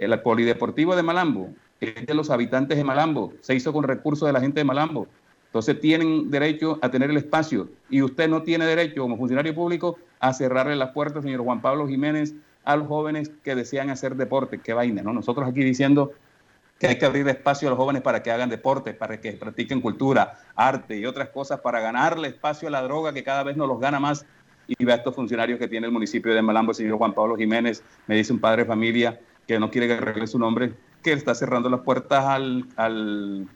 El polideportivo de Malambo es de los habitantes de Malambo, se hizo con recursos de la gente de Malambo. Entonces tienen derecho a tener el espacio y usted no tiene derecho como funcionario público a cerrarle las puertas, señor Juan Pablo Jiménez, a los jóvenes que desean hacer deporte. Qué vaina, ¿no? Nosotros aquí diciendo que hay que abrir espacio a los jóvenes para que hagan deporte, para que practiquen cultura, arte y otras cosas, para ganarle espacio a la droga que cada vez nos los gana más. Y ve a estos funcionarios que tiene el municipio de Malambo, el señor Juan Pablo Jiménez, me dice un padre de familia que no quiere que arregle su nombre, que está cerrando las puertas al,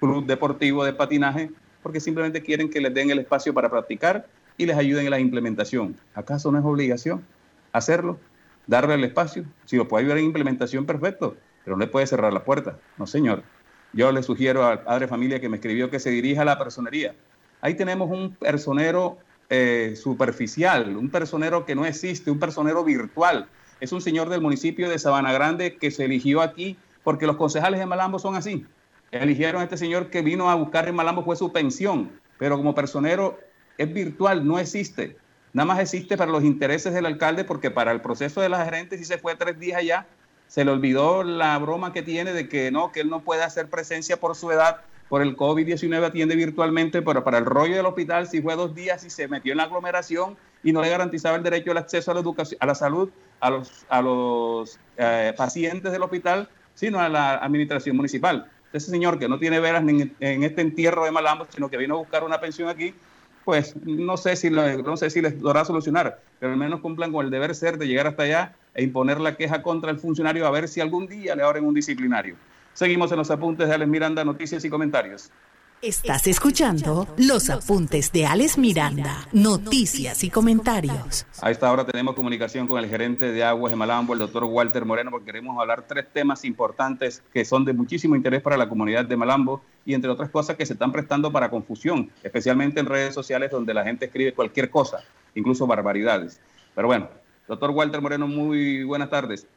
club deportivo de patinaje porque simplemente quieren que les den el espacio para practicar y les ayuden en la implementación. ¿Acaso no es obligación? hacerlo, darle el espacio. Si lo puede ayudar en implementación, perfecto, pero no le puede cerrar la puerta. No, señor. Yo le sugiero al padre de familia que me escribió que se dirija a la personería. Ahí tenemos un personero eh, superficial, un personero que no existe, un personero virtual. Es un señor del municipio de Sabana Grande que se eligió aquí porque los concejales de Malambo son así. Eligieron a este señor que vino a buscar en Malambo fue su pensión, pero como personero es virtual, no existe. Nada más existe para los intereses del alcalde porque para el proceso de la gerente si se fue tres días allá, se le olvidó la broma que tiene de que no, que él no puede hacer presencia por su edad, por el COVID-19 atiende virtualmente, pero para el rollo del hospital si fue dos días y se metió en la aglomeración y no le garantizaba el derecho al acceso a la educación, a la salud a los, a los eh, pacientes del hospital, sino a la administración municipal. Ese señor que no tiene veras en, en este entierro de Malambo, sino que vino a buscar una pensión aquí, pues no sé si lo, no sé si les podrá solucionar, pero al menos cumplan con el deber ser de llegar hasta allá e imponer la queja contra el funcionario a ver si algún día le abren un disciplinario. Seguimos en los apuntes de Alex Miranda, noticias y comentarios. Estás escuchando los apuntes de Alex Miranda, noticias y comentarios. A esta hora tenemos comunicación con el gerente de Aguas de Malambo, el doctor Walter Moreno, porque queremos hablar tres temas importantes que son de muchísimo interés para la comunidad de Malambo y entre otras cosas que se están prestando para confusión, especialmente en redes sociales donde la gente escribe cualquier cosa, incluso barbaridades. Pero bueno, doctor Walter Moreno, muy buenas tardes.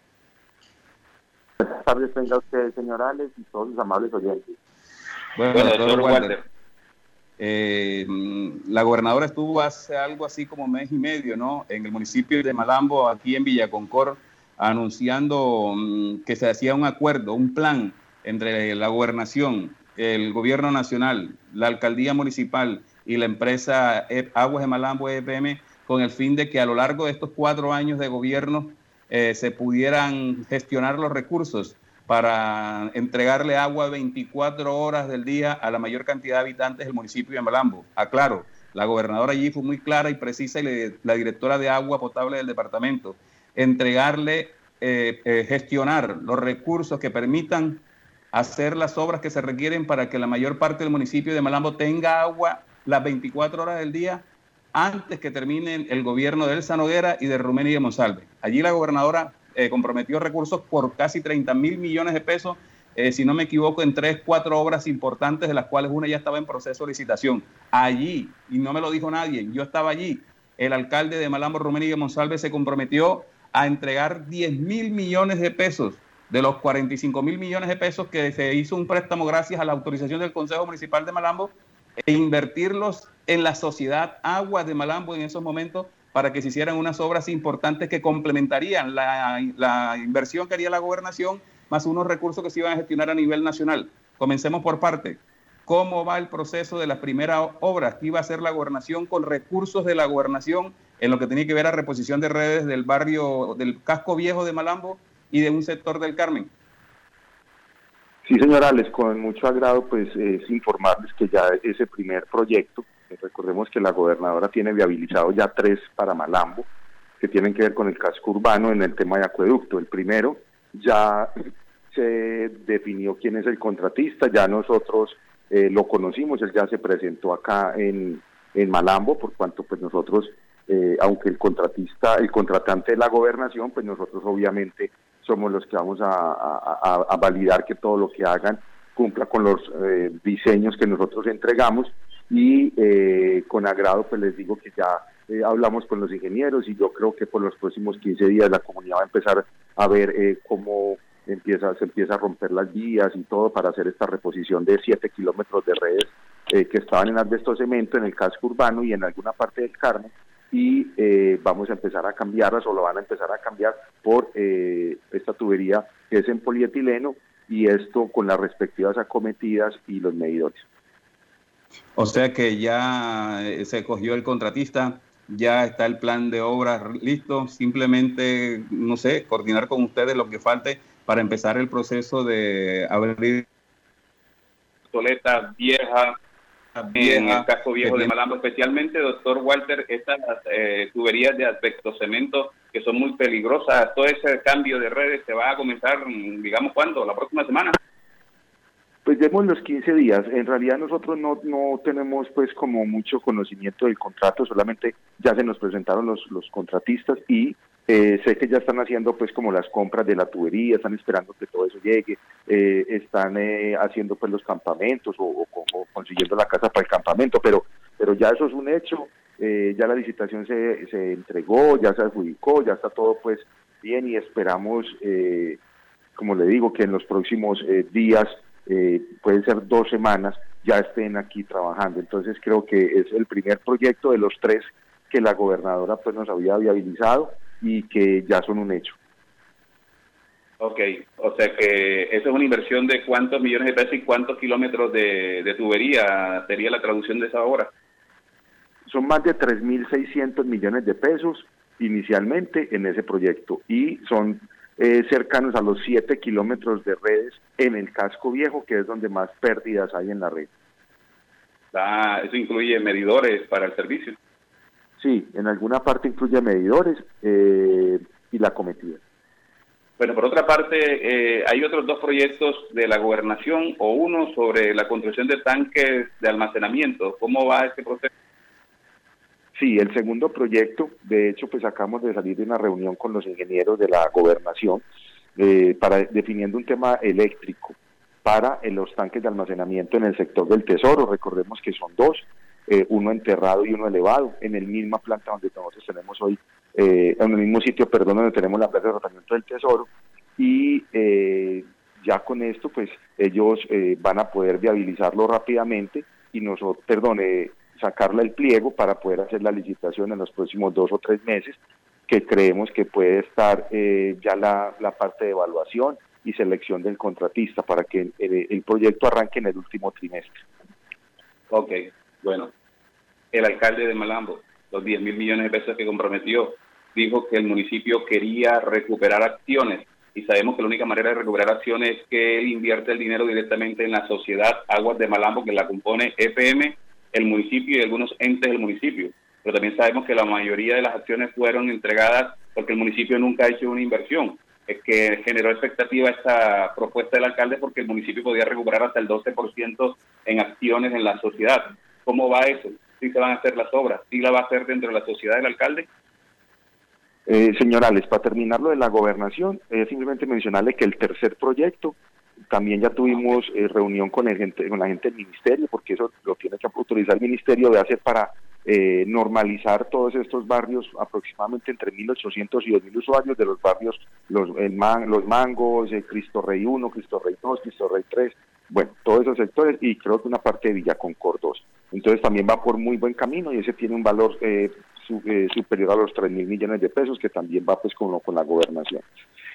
Buenas tardes, tenga usted, señor Alex, y todos los amables oyentes. Bueno, Bueno, doctor Walter, Walter. eh, la gobernadora estuvo hace algo así como mes y medio, ¿no? En el municipio de Malambo, aquí en Villaconcor, anunciando mm, que se hacía un acuerdo, un plan entre la gobernación, el gobierno nacional, la alcaldía municipal y la empresa E- Aguas de Malambo EPM con el fin de que a lo largo de estos cuatro años de gobierno eh, se pudieran gestionar los recursos para entregarle agua 24 horas del día a la mayor cantidad de habitantes del municipio de Malambo. Aclaro, la gobernadora allí fue muy clara y precisa y la directora de agua potable del departamento, entregarle, eh, eh, gestionar los recursos que permitan hacer las obras que se requieren para que la mayor parte del municipio de Malambo tenga agua las 24 horas del día antes que termine el gobierno de Elsa Noguera y de Rumeni de Monsalve. Allí la gobernadora eh, comprometió recursos por casi 30 mil millones de pesos, eh, si no me equivoco, en tres, cuatro obras importantes, de las cuales una ya estaba en proceso de licitación. Allí, y no me lo dijo nadie, yo estaba allí, el alcalde de Malambo, Rumeni de Monsalve, se comprometió a entregar 10 mil millones de pesos de los 45 mil millones de pesos que se hizo un préstamo gracias a la autorización del Consejo Municipal de Malambo e invertirlos en la sociedad Aguas de Malambo en esos momentos para que se hicieran unas obras importantes que complementarían la, inversión que haría la gobernación más unos recursos que se iban a gestionar a nivel nacional. Comencemos por parte. ¿Cómo va el proceso de las primeras obras que iba a hacer la gobernación con recursos de la gobernación en lo que tenía que ver a reposición de redes del barrio, del casco viejo de Malambo y de un sector del Carmen? Sí, señor Alex, con mucho agrado, pues es informarles que ya ese primer proyecto, recordemos que la gobernadora tiene viabilizado ya tres para Malambo, que tienen que ver con el casco urbano en el tema de acueducto. El primero ya se definió quién es el contratista, ya nosotros eh, lo conocimos, él ya se presentó acá en, en Malambo, por cuanto pues nosotros, eh, aunque el contratista, el contratante de la gobernación, pues nosotros obviamente somos los que vamos a- a validar que todo lo que hagan cumpla con los eh, diseños que nosotros entregamos y eh, con agrado pues les digo que ya eh, hablamos con los ingenieros y yo creo que por los próximos 15 días la comunidad va a empezar a ver eh, cómo empieza, se empieza a romper las vías y todo para hacer esta reposición de 7 kilómetros de redes eh, que estaban en asbesto cemento en el casco urbano y en alguna parte del Carmen y eh, vamos a empezar a cambiarlas o lo van a empezar a cambiar por eh, esta tubería que es en polietileno y esto con las respectivas acometidas y los medidores. O sea que ya eh, se cogió el contratista, ya está el plan de obras listo, simplemente, no sé, coordinar con ustedes lo que falte para empezar el proceso de abrir obsoleta, vieja, en el casco viejo de Malambo, especialmente, doctor Walter, estas eh, tuberías de asbesto cemento que son muy peligrosas. Todo ese cambio de redes se va a comenzar, mm, digamos, ¿cuándo? ¿La próxima semana? Pues demos los 15 días. En realidad nosotros no, no tenemos pues como mucho conocimiento del contrato, solamente ya se nos presentaron los, los contratistas y Eh, sé que ya están haciendo pues como las compras de la tubería, están esperando que todo eso llegue, eh, están eh, haciendo pues los campamentos o, o- consiguiendo la casa para el campamento, pero, pero ya eso es un hecho, eh, ya la licitación se, se entregó, ya se adjudicó, ya está todo pues bien y esperamos, eh, como le digo, que en los próximos eh, días, eh, pueden ser dos semanas, ya estén aquí trabajando. Entonces creo que es el primer proyecto de los tres que la gobernadora pues nos había viabilizado y que ya son un hecho. Ok, o sea que esa es una inversión de cuántos millones de pesos y cuántos kilómetros de, de tubería sería la traducción de esa obra. Son más de 3.600 millones de pesos inicialmente en ese proyecto y son eh, cercanos a los 7 kilómetros de redes en el casco viejo, que es donde más pérdidas hay en la red. Ah, eso incluye medidores para el servicio. Sí, en alguna parte incluye medidores eh, y la cometida. Bueno, por otra parte, eh, hay otros dos proyectos de la gobernación o uno sobre la construcción de tanques de almacenamiento. ¿Cómo va este proceso? Sí, el segundo proyecto, de hecho, pues acabamos de salir de una reunión con los ingenieros de la gobernación eh, para definiendo un tema eléctrico para eh, los tanques de almacenamiento en el sector del tesoro. Recordemos que son dos, eh, uno enterrado y uno elevado, en el misma planta donde nosotros tenemos hoy, eh, en el mismo sitio, perdón, donde tenemos la planta de tratamiento del tesoro. Y ya con esto, pues ellos van a poder viabilizarlo rápidamente y nosotros, perdón, sacarle el pliego para poder hacer la licitación en los próximos dos o tres meses, que creemos que puede estar eh, ya la, la parte de evaluación y selección del contratista para que el, proyecto arranque en el último trimestre. Ok, bueno. El alcalde de Malambo, los 10 mil millones de pesos que comprometió, dijo que el municipio quería recuperar acciones y sabemos que la única manera de recuperar acciones es que él invierte el dinero directamente en la sociedad Aguas de Malambo, que la compone EPM, el municipio y algunos entes del municipio. Pero también sabemos que la mayoría de las acciones fueron entregadas porque el municipio nunca ha hecho una inversión. Es que generó expectativa esta propuesta del alcalde porque el municipio podía recuperar hasta el 12% en acciones en la sociedad. ¿Cómo va eso? ¿Sí se van a hacer las obras? ¿Sí la va a hacer dentro de la sociedad del alcalde? Eh, señor Alex, para terminar lo de la gobernación, eh, simplemente mencionarle que el tercer proyecto, también ya tuvimos eh, reunión con, el gente, con la gente del ministerio, porque eso lo tiene que autorizar el ministerio de hacer para eh, normalizar todos estos barrios, aproximadamente entre 1.800 y 2.000 usuarios de los barrios, los, el Man- los Mangos, eh, Cristo Rey 1, Cristo Rey 2, Cristo Rey 3, bueno, todos esos sectores y creo que una parte de Villa Concord 2. Entonces también va por muy buen camino y ese tiene un valor eh, su- eh, superior a los 3 mil millones de pesos que también va pues con, con la gobernación.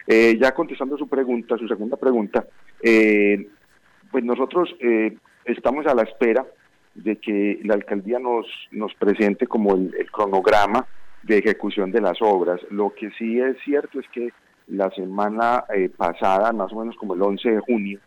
Eh, ya contestando su pregunta, su segunda pregunta, eh, pues nosotros eh, estamos a la espera de que la alcaldía nos, nos presente como el, cronograma de ejecución de las obras. Lo que sí es cierto es que la semana eh, pasada, más o menos como el 11 de junio,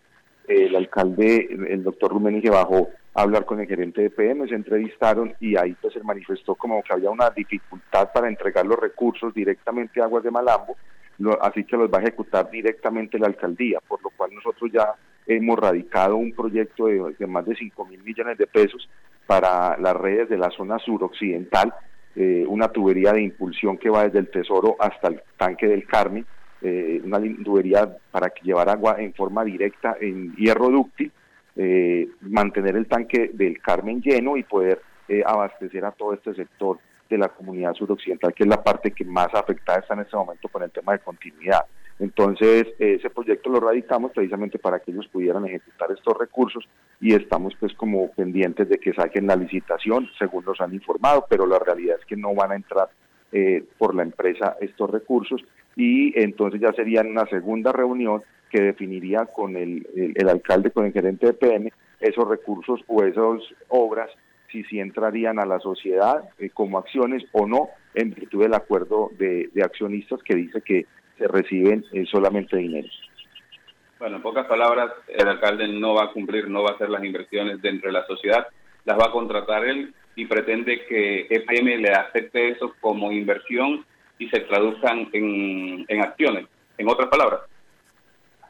el alcalde, el doctor Rummenigge bajó a hablar con el gerente de PM, se entrevistaron y ahí pues se manifestó como que había una dificultad para entregar los recursos directamente a Aguas de Malambo, lo- así que los va a ejecutar directamente la alcaldía, por lo cual nosotros ya hemos radicado un proyecto de, más de 5 mil millones de pesos para las redes de la zona suroccidental, eh, una tubería de impulsión que va desde el Tesoro hasta el tanque del Carmen, eh, una tubería para llevar agua en forma directa en hierro dúctil, eh, mantener el tanque del Carmen lleno y poder abastecer a todo este sector de la comunidad suroccidental, que es la parte que más afectada está en este momento con el tema de continuidad. Entonces, ese proyecto lo radicamos precisamente para que ellos pudieran ejecutar estos recursos y estamos pues como pendientes de que saquen la licitación, según nos han informado, pero la realidad es que no van a entrar eh, por la empresa estos recursos y entonces ya sería una segunda reunión que definiría con el, el- el alcalde, con el gerente de PM, esos recursos o esas obras, si sí entrarían a la sociedad eh, como acciones o no, en virtud del acuerdo de, de accionistas que dice que se reciben eh, solamente dinero. Bueno, en pocas palabras, el alcalde no va a cumplir, no va a hacer las inversiones dentro de la sociedad, las va a contratar él y pretende que EPM le acepte eso como inversión y se traduzcan en, en acciones. En otras palabras,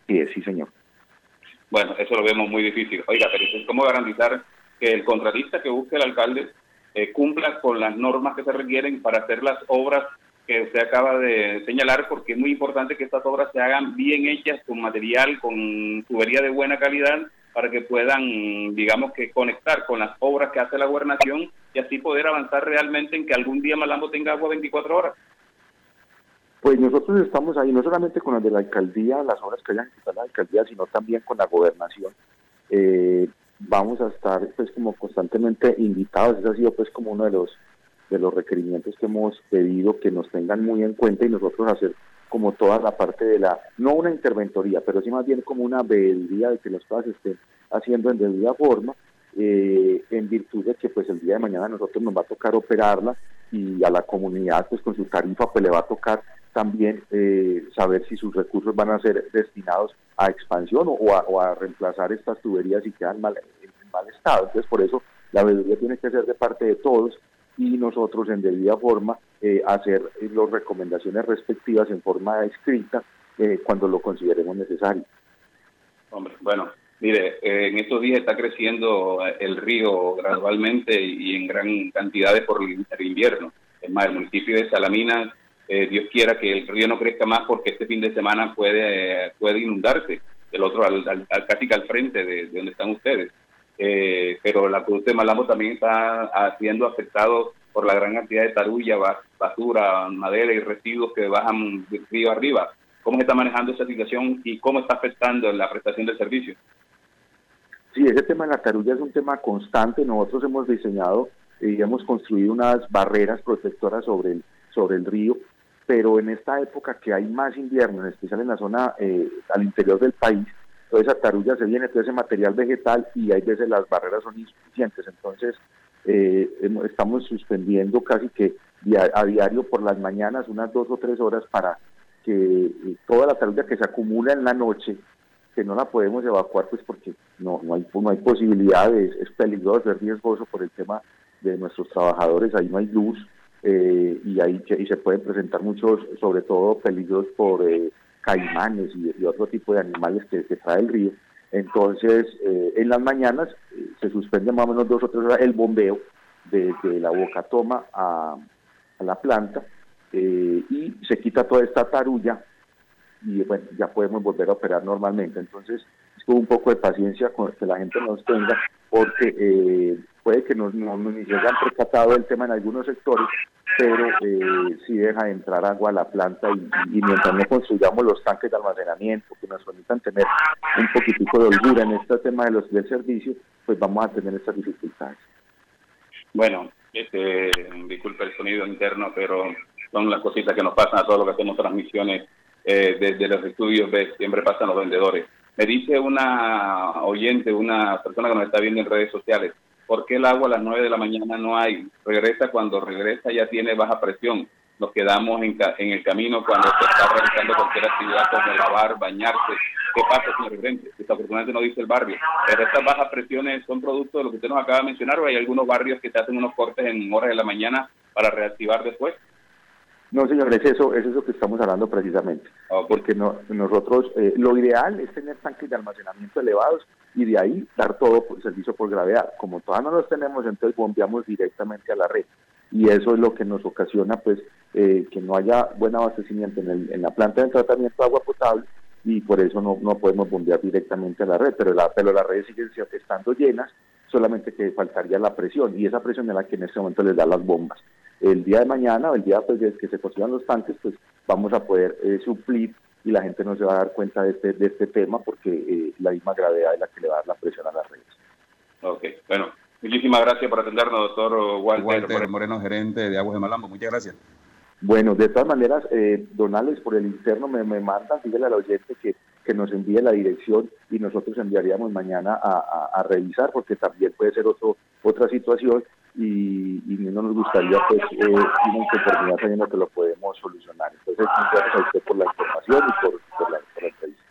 Sí, sí, señor. bueno, eso lo vemos muy difícil. Oiga, pero ¿cómo garantizar que el contratista que busque el alcalde eh, cumpla con las normas que se requieren para hacer las obras que usted acaba de señalar, porque es muy importante que estas obras se hagan bien hechas, con material, con tubería de buena calidad, para que puedan, digamos que, conectar con las obras que hace la gobernación y así poder avanzar realmente en que algún día Malambo tenga agua 24 horas. Pues nosotros estamos ahí, no solamente con las de la alcaldía, las obras que hayan quitado la alcaldía, sino también con la gobernación. Eh, vamos a estar pues como constantemente invitados, ese ha sido pues como uno de los de los requerimientos que hemos pedido que nos tengan muy en cuenta y nosotros hacer como toda la parte de la, no una interventoría, pero sí más bien como una veeduría de que las cosas estén haciendo en debida forma, eh, en virtud de que pues el día de mañana a nosotros nos va a tocar operarla y a la comunidad pues con su tarifa pues le va a tocar también eh, saber si sus recursos van a ser destinados a expansión o a, o a reemplazar estas tuberías y quedan mal, mal estado. Entonces por eso la veeduría tiene que ser de parte de todos y nosotros en debida forma eh, hacer eh, las recomendaciones respectivas en forma escrita eh, cuando lo consideremos necesario. Hombre, bueno, mire, eh, en estos días está creciendo el río gradualmente y en gran cantidades por el, invierno. Es más, el municipio de Salamina, eh, Dios quiera que el río no crezca más porque este fin de semana puede, puede inundarse, el otro al, al, casi que al frente de donde están ustedes. Eh, pero la Cruz de Malambo también está siendo afectado por la gran cantidad de tarulla, ba- basura, madera y residuos que bajan río arriba. ¿Cómo se está manejando esa situación y cómo está afectando la prestación del servicio? Sí, ese tema de la tarulla es un tema constante. Nosotros hemos diseñado y hemos construido unas barreras protectoras sobre el, sobre el río, pero en esta época que hay más invierno, en especial en la zona eh, al interior del país, toda esa tarulla se viene, todo ese material vegetal y hay veces las barreras son insuficientes. Entonces, eh, estamos suspendiendo casi que a diario por las mañanas unas dos o tres horas para que eh, toda la tarulla que se acumula en la noche que no la podemos evacuar pues porque no, no hay no hay posibilidades, es peligroso, es riesgoso por el tema de nuestros trabajadores, ahí no hay luz eh, y ahí se pueden presentar muchos, sobre todo peligros por eh, caimanes y, y otro tipo de animales que, trae el río. Entonces, eh, en las mañanas eh, se suspende más o menos dos o tres horas el bombeo desde la boca toma a, la planta eh, y se quita toda esta tarulla y bueno, ya podemos volver a operar normalmente. Entonces, es un poco de paciencia con que la gente nos tenga, porque eh, puede que no, no ni se hayan percatado del tema en algunos sectores, pero eh, sí deja entrar agua a la planta y, mientras no construyamos los tanques de almacenamiento que nos permitan tener un poquitico de holgura en este tema de los del servicio, pues vamos a tener estas dificultades. Bueno, este, disculpe el sonido interno, pero son las cositas que nos pasan a todos los que hacemos transmisiones eh, desde los estudios, siempre pasan los vendedores. Me dice una oyente, una persona que nos está viendo en redes sociales, ¿por qué el agua a las 9 de la mañana no hay? Regresa cuando regresa ya tiene baja presión. Nos quedamos en, ca- en el camino cuando se está realizando cualquier actividad como lavar, bañarse. ¿Qué pasa, señor gerente? Desafortunadamente no dice el barrio. Pero estas bajas presiones son producto de lo que usted nos acaba de mencionar o hay algunos barrios que se hacen unos cortes en horas de la mañana para reactivar después. No, señores, eso es eso que estamos hablando precisamente. Porque no, nosotros, eh, lo ideal es tener tanques de almacenamiento elevados y de ahí dar todo por servicio por gravedad. Como todavía no los tenemos, entonces bombeamos directamente a la red. Y eso es lo que nos ocasiona, pues, eh, que no haya buen abastecimiento en, el- en la planta de tratamiento de agua potable y por eso no, no podemos bombear directamente a la red. Pero, la, pero las redes siguen si- estando llenas, solamente que faltaría la presión y esa presión es la que en este momento les da las bombas el día de mañana o el día pues, de que se consigan los tanques, pues vamos a poder eh, suplir y la gente no se va a dar cuenta de este, de este tema porque eh, la misma gravedad es la que le va a dar la presión a las redes. Ok, bueno, muchísimas gracias por atendernos, doctor Walter. Walter Moreno, gerente de Aguas de Malambo. Muchas gracias. Bueno, de todas maneras, eh, don Alex, por el interno me, me mandan, dígale al oyente que, que nos envíe la dirección y nosotros enviaríamos mañana a, a- a revisar porque también puede ser otro otra situación y, y no nos gustaría pues eh, una inconformidad sabiendo que lo podemos solucionar. Entonces, muchas gracias a usted por la información y por, por la, por la entrevista.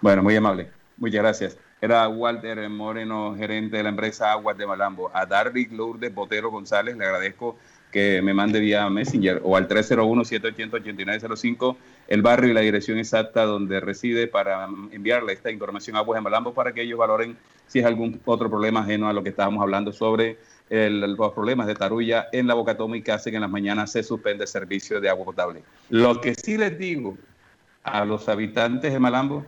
Bueno, muy amable. Muchas gracias. Era Walter Moreno, gerente de la empresa Aguas de Malambo. A Darby Lourdes Botero González le agradezco que me mande vía Messenger o al 301-780-8905 el barrio y la dirección exacta donde reside para enviarle esta información a Aguas Malambo para que ellos valoren si es algún otro problema ajeno a lo que estábamos hablando sobre los problemas de tarulla en la boca que hacen que en las mañanas se suspende el servicio de agua potable. Lo que sí les digo a los habitantes de Malambo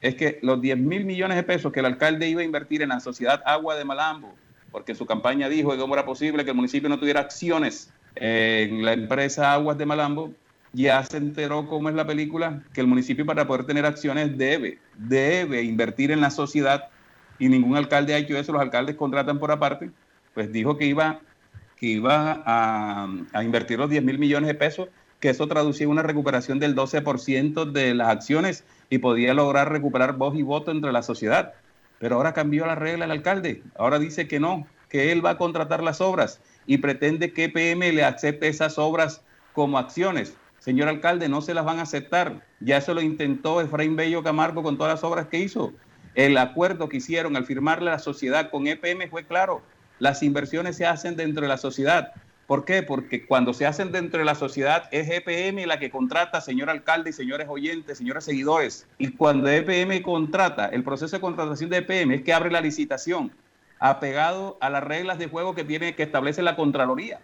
es que los 10 mil millones de pesos que el alcalde iba a invertir en la sociedad Agua de Malambo, porque su campaña dijo que cómo era posible que el municipio no tuviera acciones en la empresa Aguas de Malambo, ya se enteró cómo es la película, que el municipio para poder tener acciones debe, debe invertir en la sociedad y ningún alcalde ha hecho eso, los alcaldes contratan por aparte, pues dijo que iba, que iba a, a invertir los 10 mil millones de pesos, que eso traducía una recuperación del 12% de las acciones y podía lograr recuperar voz y voto entre la sociedad. Pero ahora cambió la regla el alcalde, ahora dice que no, que él va a contratar las obras y pretende que EPM le acepte esas obras como acciones. Señor alcalde, no se las van a aceptar. Ya eso lo intentó Efraín Bello Camargo con todas las obras que hizo. El acuerdo que hicieron al firmarle la sociedad con EPM fue claro. Las inversiones se hacen dentro de la sociedad. ¿Por qué? Porque cuando se hacen dentro de la sociedad es EPM la que contrata, señor alcalde y señores oyentes, señores seguidores. Y cuando EPM contrata, el proceso de contratación de EPM es que abre la licitación apegado a las reglas de juego que tiene que establece la Contraloría.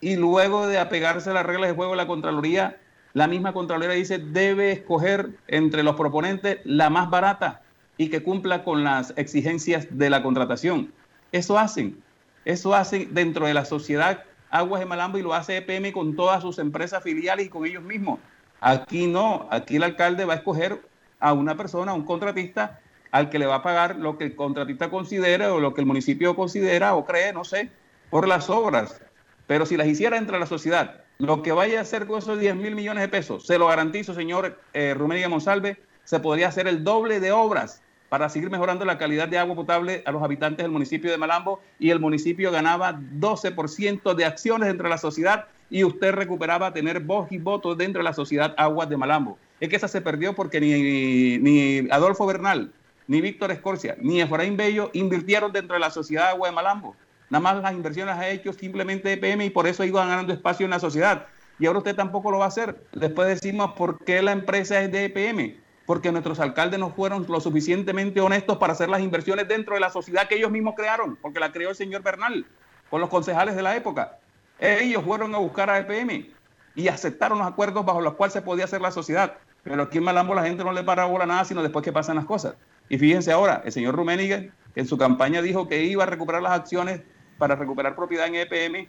Y luego de apegarse a las reglas de juego de la Contraloría, la misma Contraloría dice debe escoger entre los proponentes la más barata y que cumpla con las exigencias de la contratación. Eso hacen, eso hacen dentro de la sociedad Aguas de Malambo y lo hace EPM con todas sus empresas filiales y con ellos mismos. Aquí no, aquí el alcalde va a escoger a una persona, a un contratista, al que le va a pagar lo que el contratista considere o lo que el municipio considera o cree, no sé, por las obras. Pero si las hiciera entre la sociedad, lo que vaya a hacer con esos 10 mil millones de pesos, se lo garantizo, señor eh, Monsalve, se podría hacer el doble de obras para seguir mejorando la calidad de agua potable a los habitantes del municipio de Malambo y el municipio ganaba 12% de acciones entre la sociedad y usted recuperaba tener voz y voto dentro de la sociedad Aguas de Malambo. Es que esa se perdió porque ni, Adolfo Bernal, ni Víctor Escorcia, ni Efraín Bello invirtieron dentro de la sociedad Agua de Malambo. Nada más las inversiones ha hecho simplemente EPM y por eso iban ganando espacio en la sociedad. Y ahora usted tampoco lo va a hacer. Después decimos por qué la empresa es de EPM. Porque nuestros alcaldes no fueron lo suficientemente honestos para hacer las inversiones dentro de la sociedad que ellos mismos crearon, porque la creó el señor Bernal con los concejales de la época. Ellos fueron a buscar a EPM y aceptaron los acuerdos bajo los cuales se podía hacer la sociedad. Pero aquí en Malambo la gente no le para bola nada, sino después que pasan las cosas. Y fíjense ahora, el señor Rummenigge en su campaña dijo que iba a recuperar las acciones para recuperar propiedad en EPM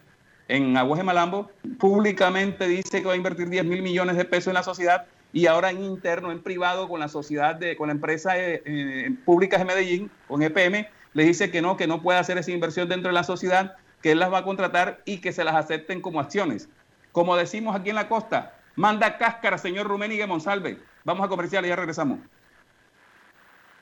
en Aguas de Malambo. Públicamente dice que va a invertir 10 mil millones de pesos en la sociedad y ahora en interno, en privado, con la sociedad, de, con la empresa eh, eh, pública de Medellín, con EPM, le dice que no, que no puede hacer esa inversión dentro de la sociedad, que él las va a contratar y que se las acepten como acciones. Como decimos aquí en la costa, manda cáscara, señor Rummenigge Monsalve. Vamos a comercial y ya regresamos.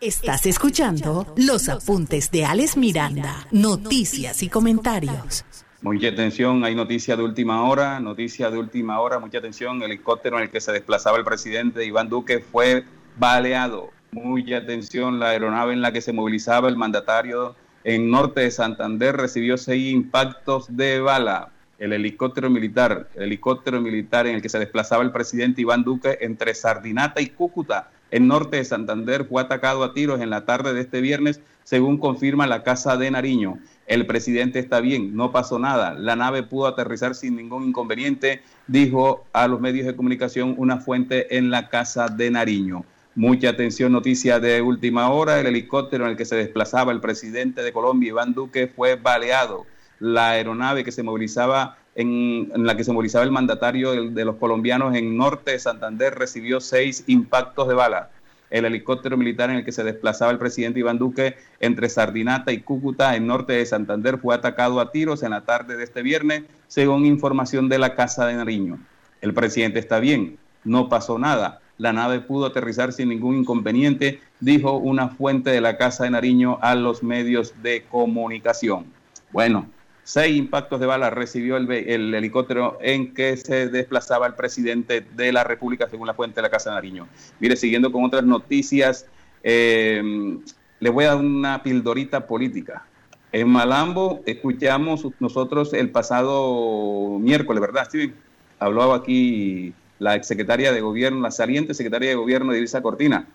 Estás escuchando los apuntes de Alex Miranda, noticias y comentarios. Mucha atención, hay noticia de última hora, noticia de última hora, mucha atención, el helicóptero en el que se desplazaba el presidente Iván Duque fue baleado. Mucha atención, la aeronave en la que se movilizaba el mandatario en norte de Santander recibió seis impactos de bala. El helicóptero militar, el helicóptero militar en el que se desplazaba el presidente Iván Duque entre Sardinata y Cúcuta, en norte de Santander, fue atacado a tiros en la tarde de este viernes, según confirma la Casa de Nariño. El presidente está bien, no pasó nada. La nave pudo aterrizar sin ningún inconveniente, dijo a los medios de comunicación una fuente en la Casa de Nariño. Mucha atención, noticia de última hora. El helicóptero en el que se desplazaba el presidente de Colombia, Iván Duque, fue baleado. La aeronave que se movilizaba en, la que se movilizaba el mandatario de, de los colombianos en norte de Santander recibió seis impactos de bala. El helicóptero militar en el que se desplazaba el presidente Iván Duque entre Sardinata y Cúcuta, en norte de Santander, fue atacado a tiros en la tarde de este viernes, según información de la Casa de Nariño. El presidente está bien, no pasó nada. La nave pudo aterrizar sin ningún inconveniente, dijo una fuente de la Casa de Nariño a los medios de comunicación. Bueno, seis impactos de bala recibió el, helicóptero en que se desplazaba el presidente de la República, según la fuente de la Casa de Nariño. Mire, siguiendo con otras noticias, eh, le voy a dar una pildorita política. En Malambo escuchamos nosotros el pasado miércoles, ¿verdad, Steven? Hablaba aquí la exsecretaria de gobierno, la saliente secretaria de gobierno de Elisa Cortina,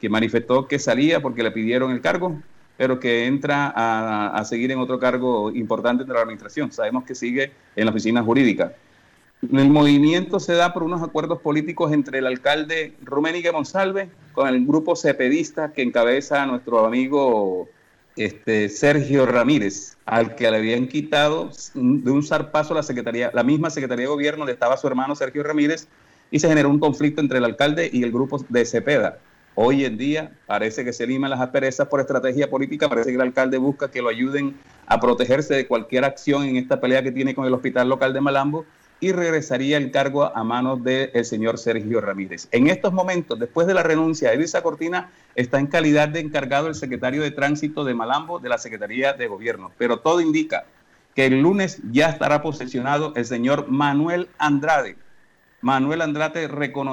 que manifestó que salía porque le pidieron el cargo, pero que entra a, a seguir en otro cargo importante de la administración. Sabemos que sigue en la oficina jurídica. El movimiento se da por unos acuerdos políticos entre el alcalde Ruménigue Monsalve con el grupo cepedista que encabeza a nuestro amigo este, Sergio Ramírez, al que le habían quitado de un zarpazo la secretaría, la misma Secretaría de Gobierno donde estaba su hermano Sergio Ramírez, y se generó un conflicto entre el alcalde y el grupo de Cepeda. Hoy en día parece que se liman las asperezas por estrategia política, parece que el alcalde busca que lo ayuden a protegerse de cualquier acción en esta pelea que tiene con el hospital local de Malambo y regresaría el cargo a manos del señor Sergio Ramírez. En estos momentos, después de la renuncia de Elisa Cortina, está en calidad de encargado el secretario de Tránsito de Malambo de la Secretaría de Gobierno. Pero todo indica que el lunes ya estará posesionado el señor Manuel Andrade. Manuel Andrade,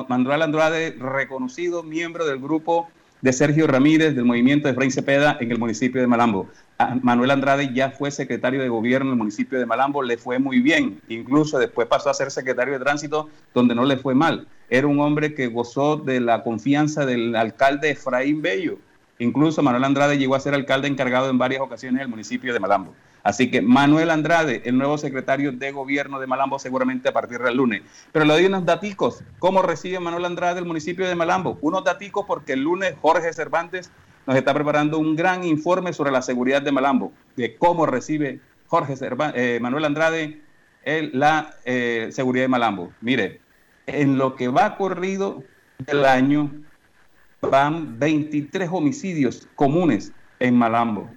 Manuel Andrade reconocido miembro del grupo de Sergio Ramírez del movimiento de Fray Cepeda en el municipio de Malambo. A Manuel Andrade ya fue secretario de gobierno en el municipio de Malambo, le fue muy bien, incluso después pasó a ser secretario de tránsito donde no le fue mal. Era un hombre que gozó de la confianza del alcalde Efraín Bello. Incluso Manuel Andrade llegó a ser alcalde encargado en varias ocasiones del municipio de Malambo. Así que Manuel Andrade, el nuevo secretario de gobierno de Malambo, seguramente a partir del lunes. Pero le doy unos daticos. ¿Cómo recibe Manuel Andrade el municipio de Malambo? Unos daticos porque el lunes Jorge Cervantes nos está preparando un gran informe sobre la seguridad de Malambo, de cómo recibe Jorge Cerva- eh, Manuel Andrade la eh, seguridad de Malambo. Mire, en lo que va corrido del año van 23 homicidios comunes en Malambo.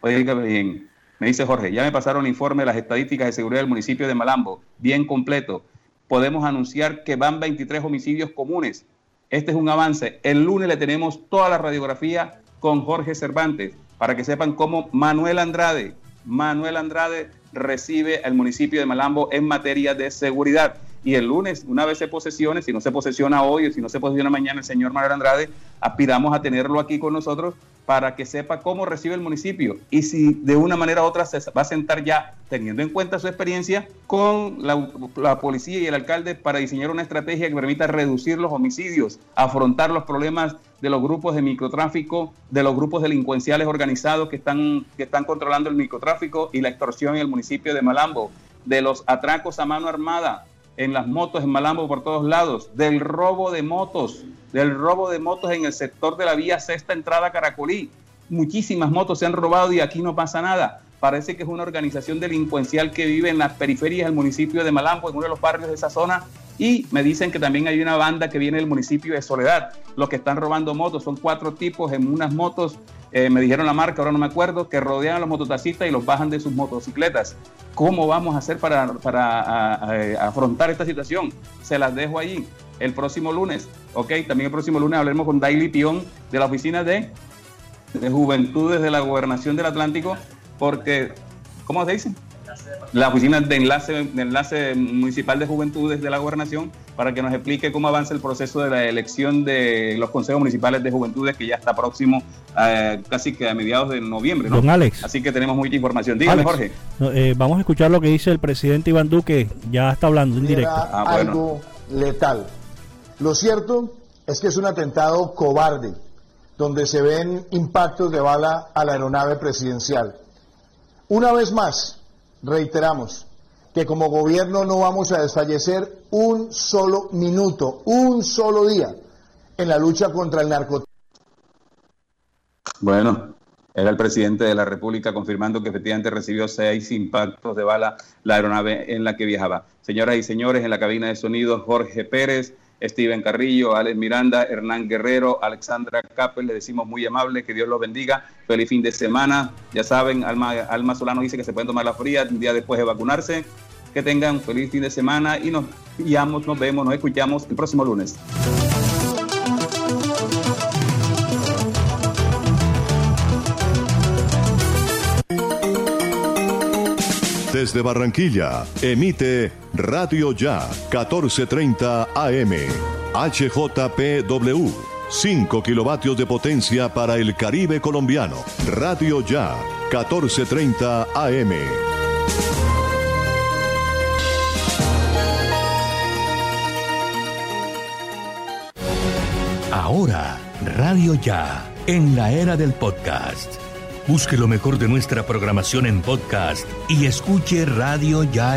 Oiga bien, me dice Jorge, ya me pasaron el informe de las estadísticas de seguridad del municipio de Malambo, bien completo. Podemos anunciar que van 23 homicidios comunes. Este es un avance. El lunes le tenemos toda la radiografía con Jorge Cervantes para que sepan cómo Manuel Andrade, Manuel Andrade recibe al municipio de Malambo en materia de seguridad. Y el lunes, una vez se posesione, si no se posesiona hoy o si no se posesiona mañana el señor Manuel Andrade, aspiramos a tenerlo aquí con nosotros para que sepa cómo recibe el municipio y si de una manera u otra se va a sentar ya, teniendo en cuenta su experiencia, con la, la policía y el alcalde para diseñar una estrategia que permita reducir los homicidios, afrontar los problemas de los grupos de microtráfico, de los grupos delincuenciales organizados que están, que están controlando el microtráfico y la extorsión en el municipio de Malambo, de los atracos a mano armada en las motos en Malambo por todos lados, del robo de motos, del robo de motos en el sector de la vía sexta entrada Caracolí. Muchísimas motos se han robado y aquí no pasa nada. Parece que es una organización delincuencial que vive en las periferias del municipio de Malambo, en uno de los barrios de esa zona. Y me dicen que también hay una banda que viene del municipio de Soledad. Los que están robando motos son cuatro tipos en unas motos, eh, me dijeron la marca, ahora no me acuerdo, que rodean a los mototaxistas y los bajan de sus motocicletas. ¿Cómo vamos a hacer para, para a- afrontar esta situación? Se las dejo allí el próximo lunes. Ok, también el próximo lunes hablaremos con Daily Pion de la oficina de, de Juventudes de la Gobernación del Atlántico, porque, ¿cómo se dice? La oficina de enlace, de enlace municipal de Juventudes de la Gobernación, para que nos explique cómo avanza el proceso de la elección de los consejos municipales de Juventudes, que ya está próximo, eh, casi que a mediados de noviembre. ¿no? Don Alex. Así que tenemos mucha información. Dígame, Alex, Jorge. no, eh, vamos a escuchar lo que dice el presidente Iván Duque. Ya está hablando en directo. Ah, era algo letal. Lo cierto es que es un atentado cobarde, donde se ven impactos de bala a la aeronave presidencial. Una vez más, reiteramos que como gobierno no vamos a desfallecer un solo minuto, un solo día, en la lucha contra el narcotráfico. Bueno, era el presidente de la República confirmando que efectivamente recibió seis impactos de bala la aeronave en la que viajaba. Señoras y señores, en la cabina de sonido, Jorge Pérez, Steven Carrillo, Alex Miranda, Hernán Guerrero, Alexandra Capel, le decimos muy amable, que Dios los bendiga. Feliz fin de semana. Ya saben, Alma, Solano dice que se pueden tomar la fría un día después de vacunarse. Que tengan feliz fin de semana y nos guiamos, nos vemos, nos escuchamos el próximo lunes. Desde Barranquilla, emite Radio Ya 1430 AM. HJPW. 5 kilovatios de potencia para el Caribe colombiano. Radio Ya 1430 AM. Ahora, Radio Ya, en la era del podcast. Busque lo mejor de nuestra programación en podcast y escuche Radio Ya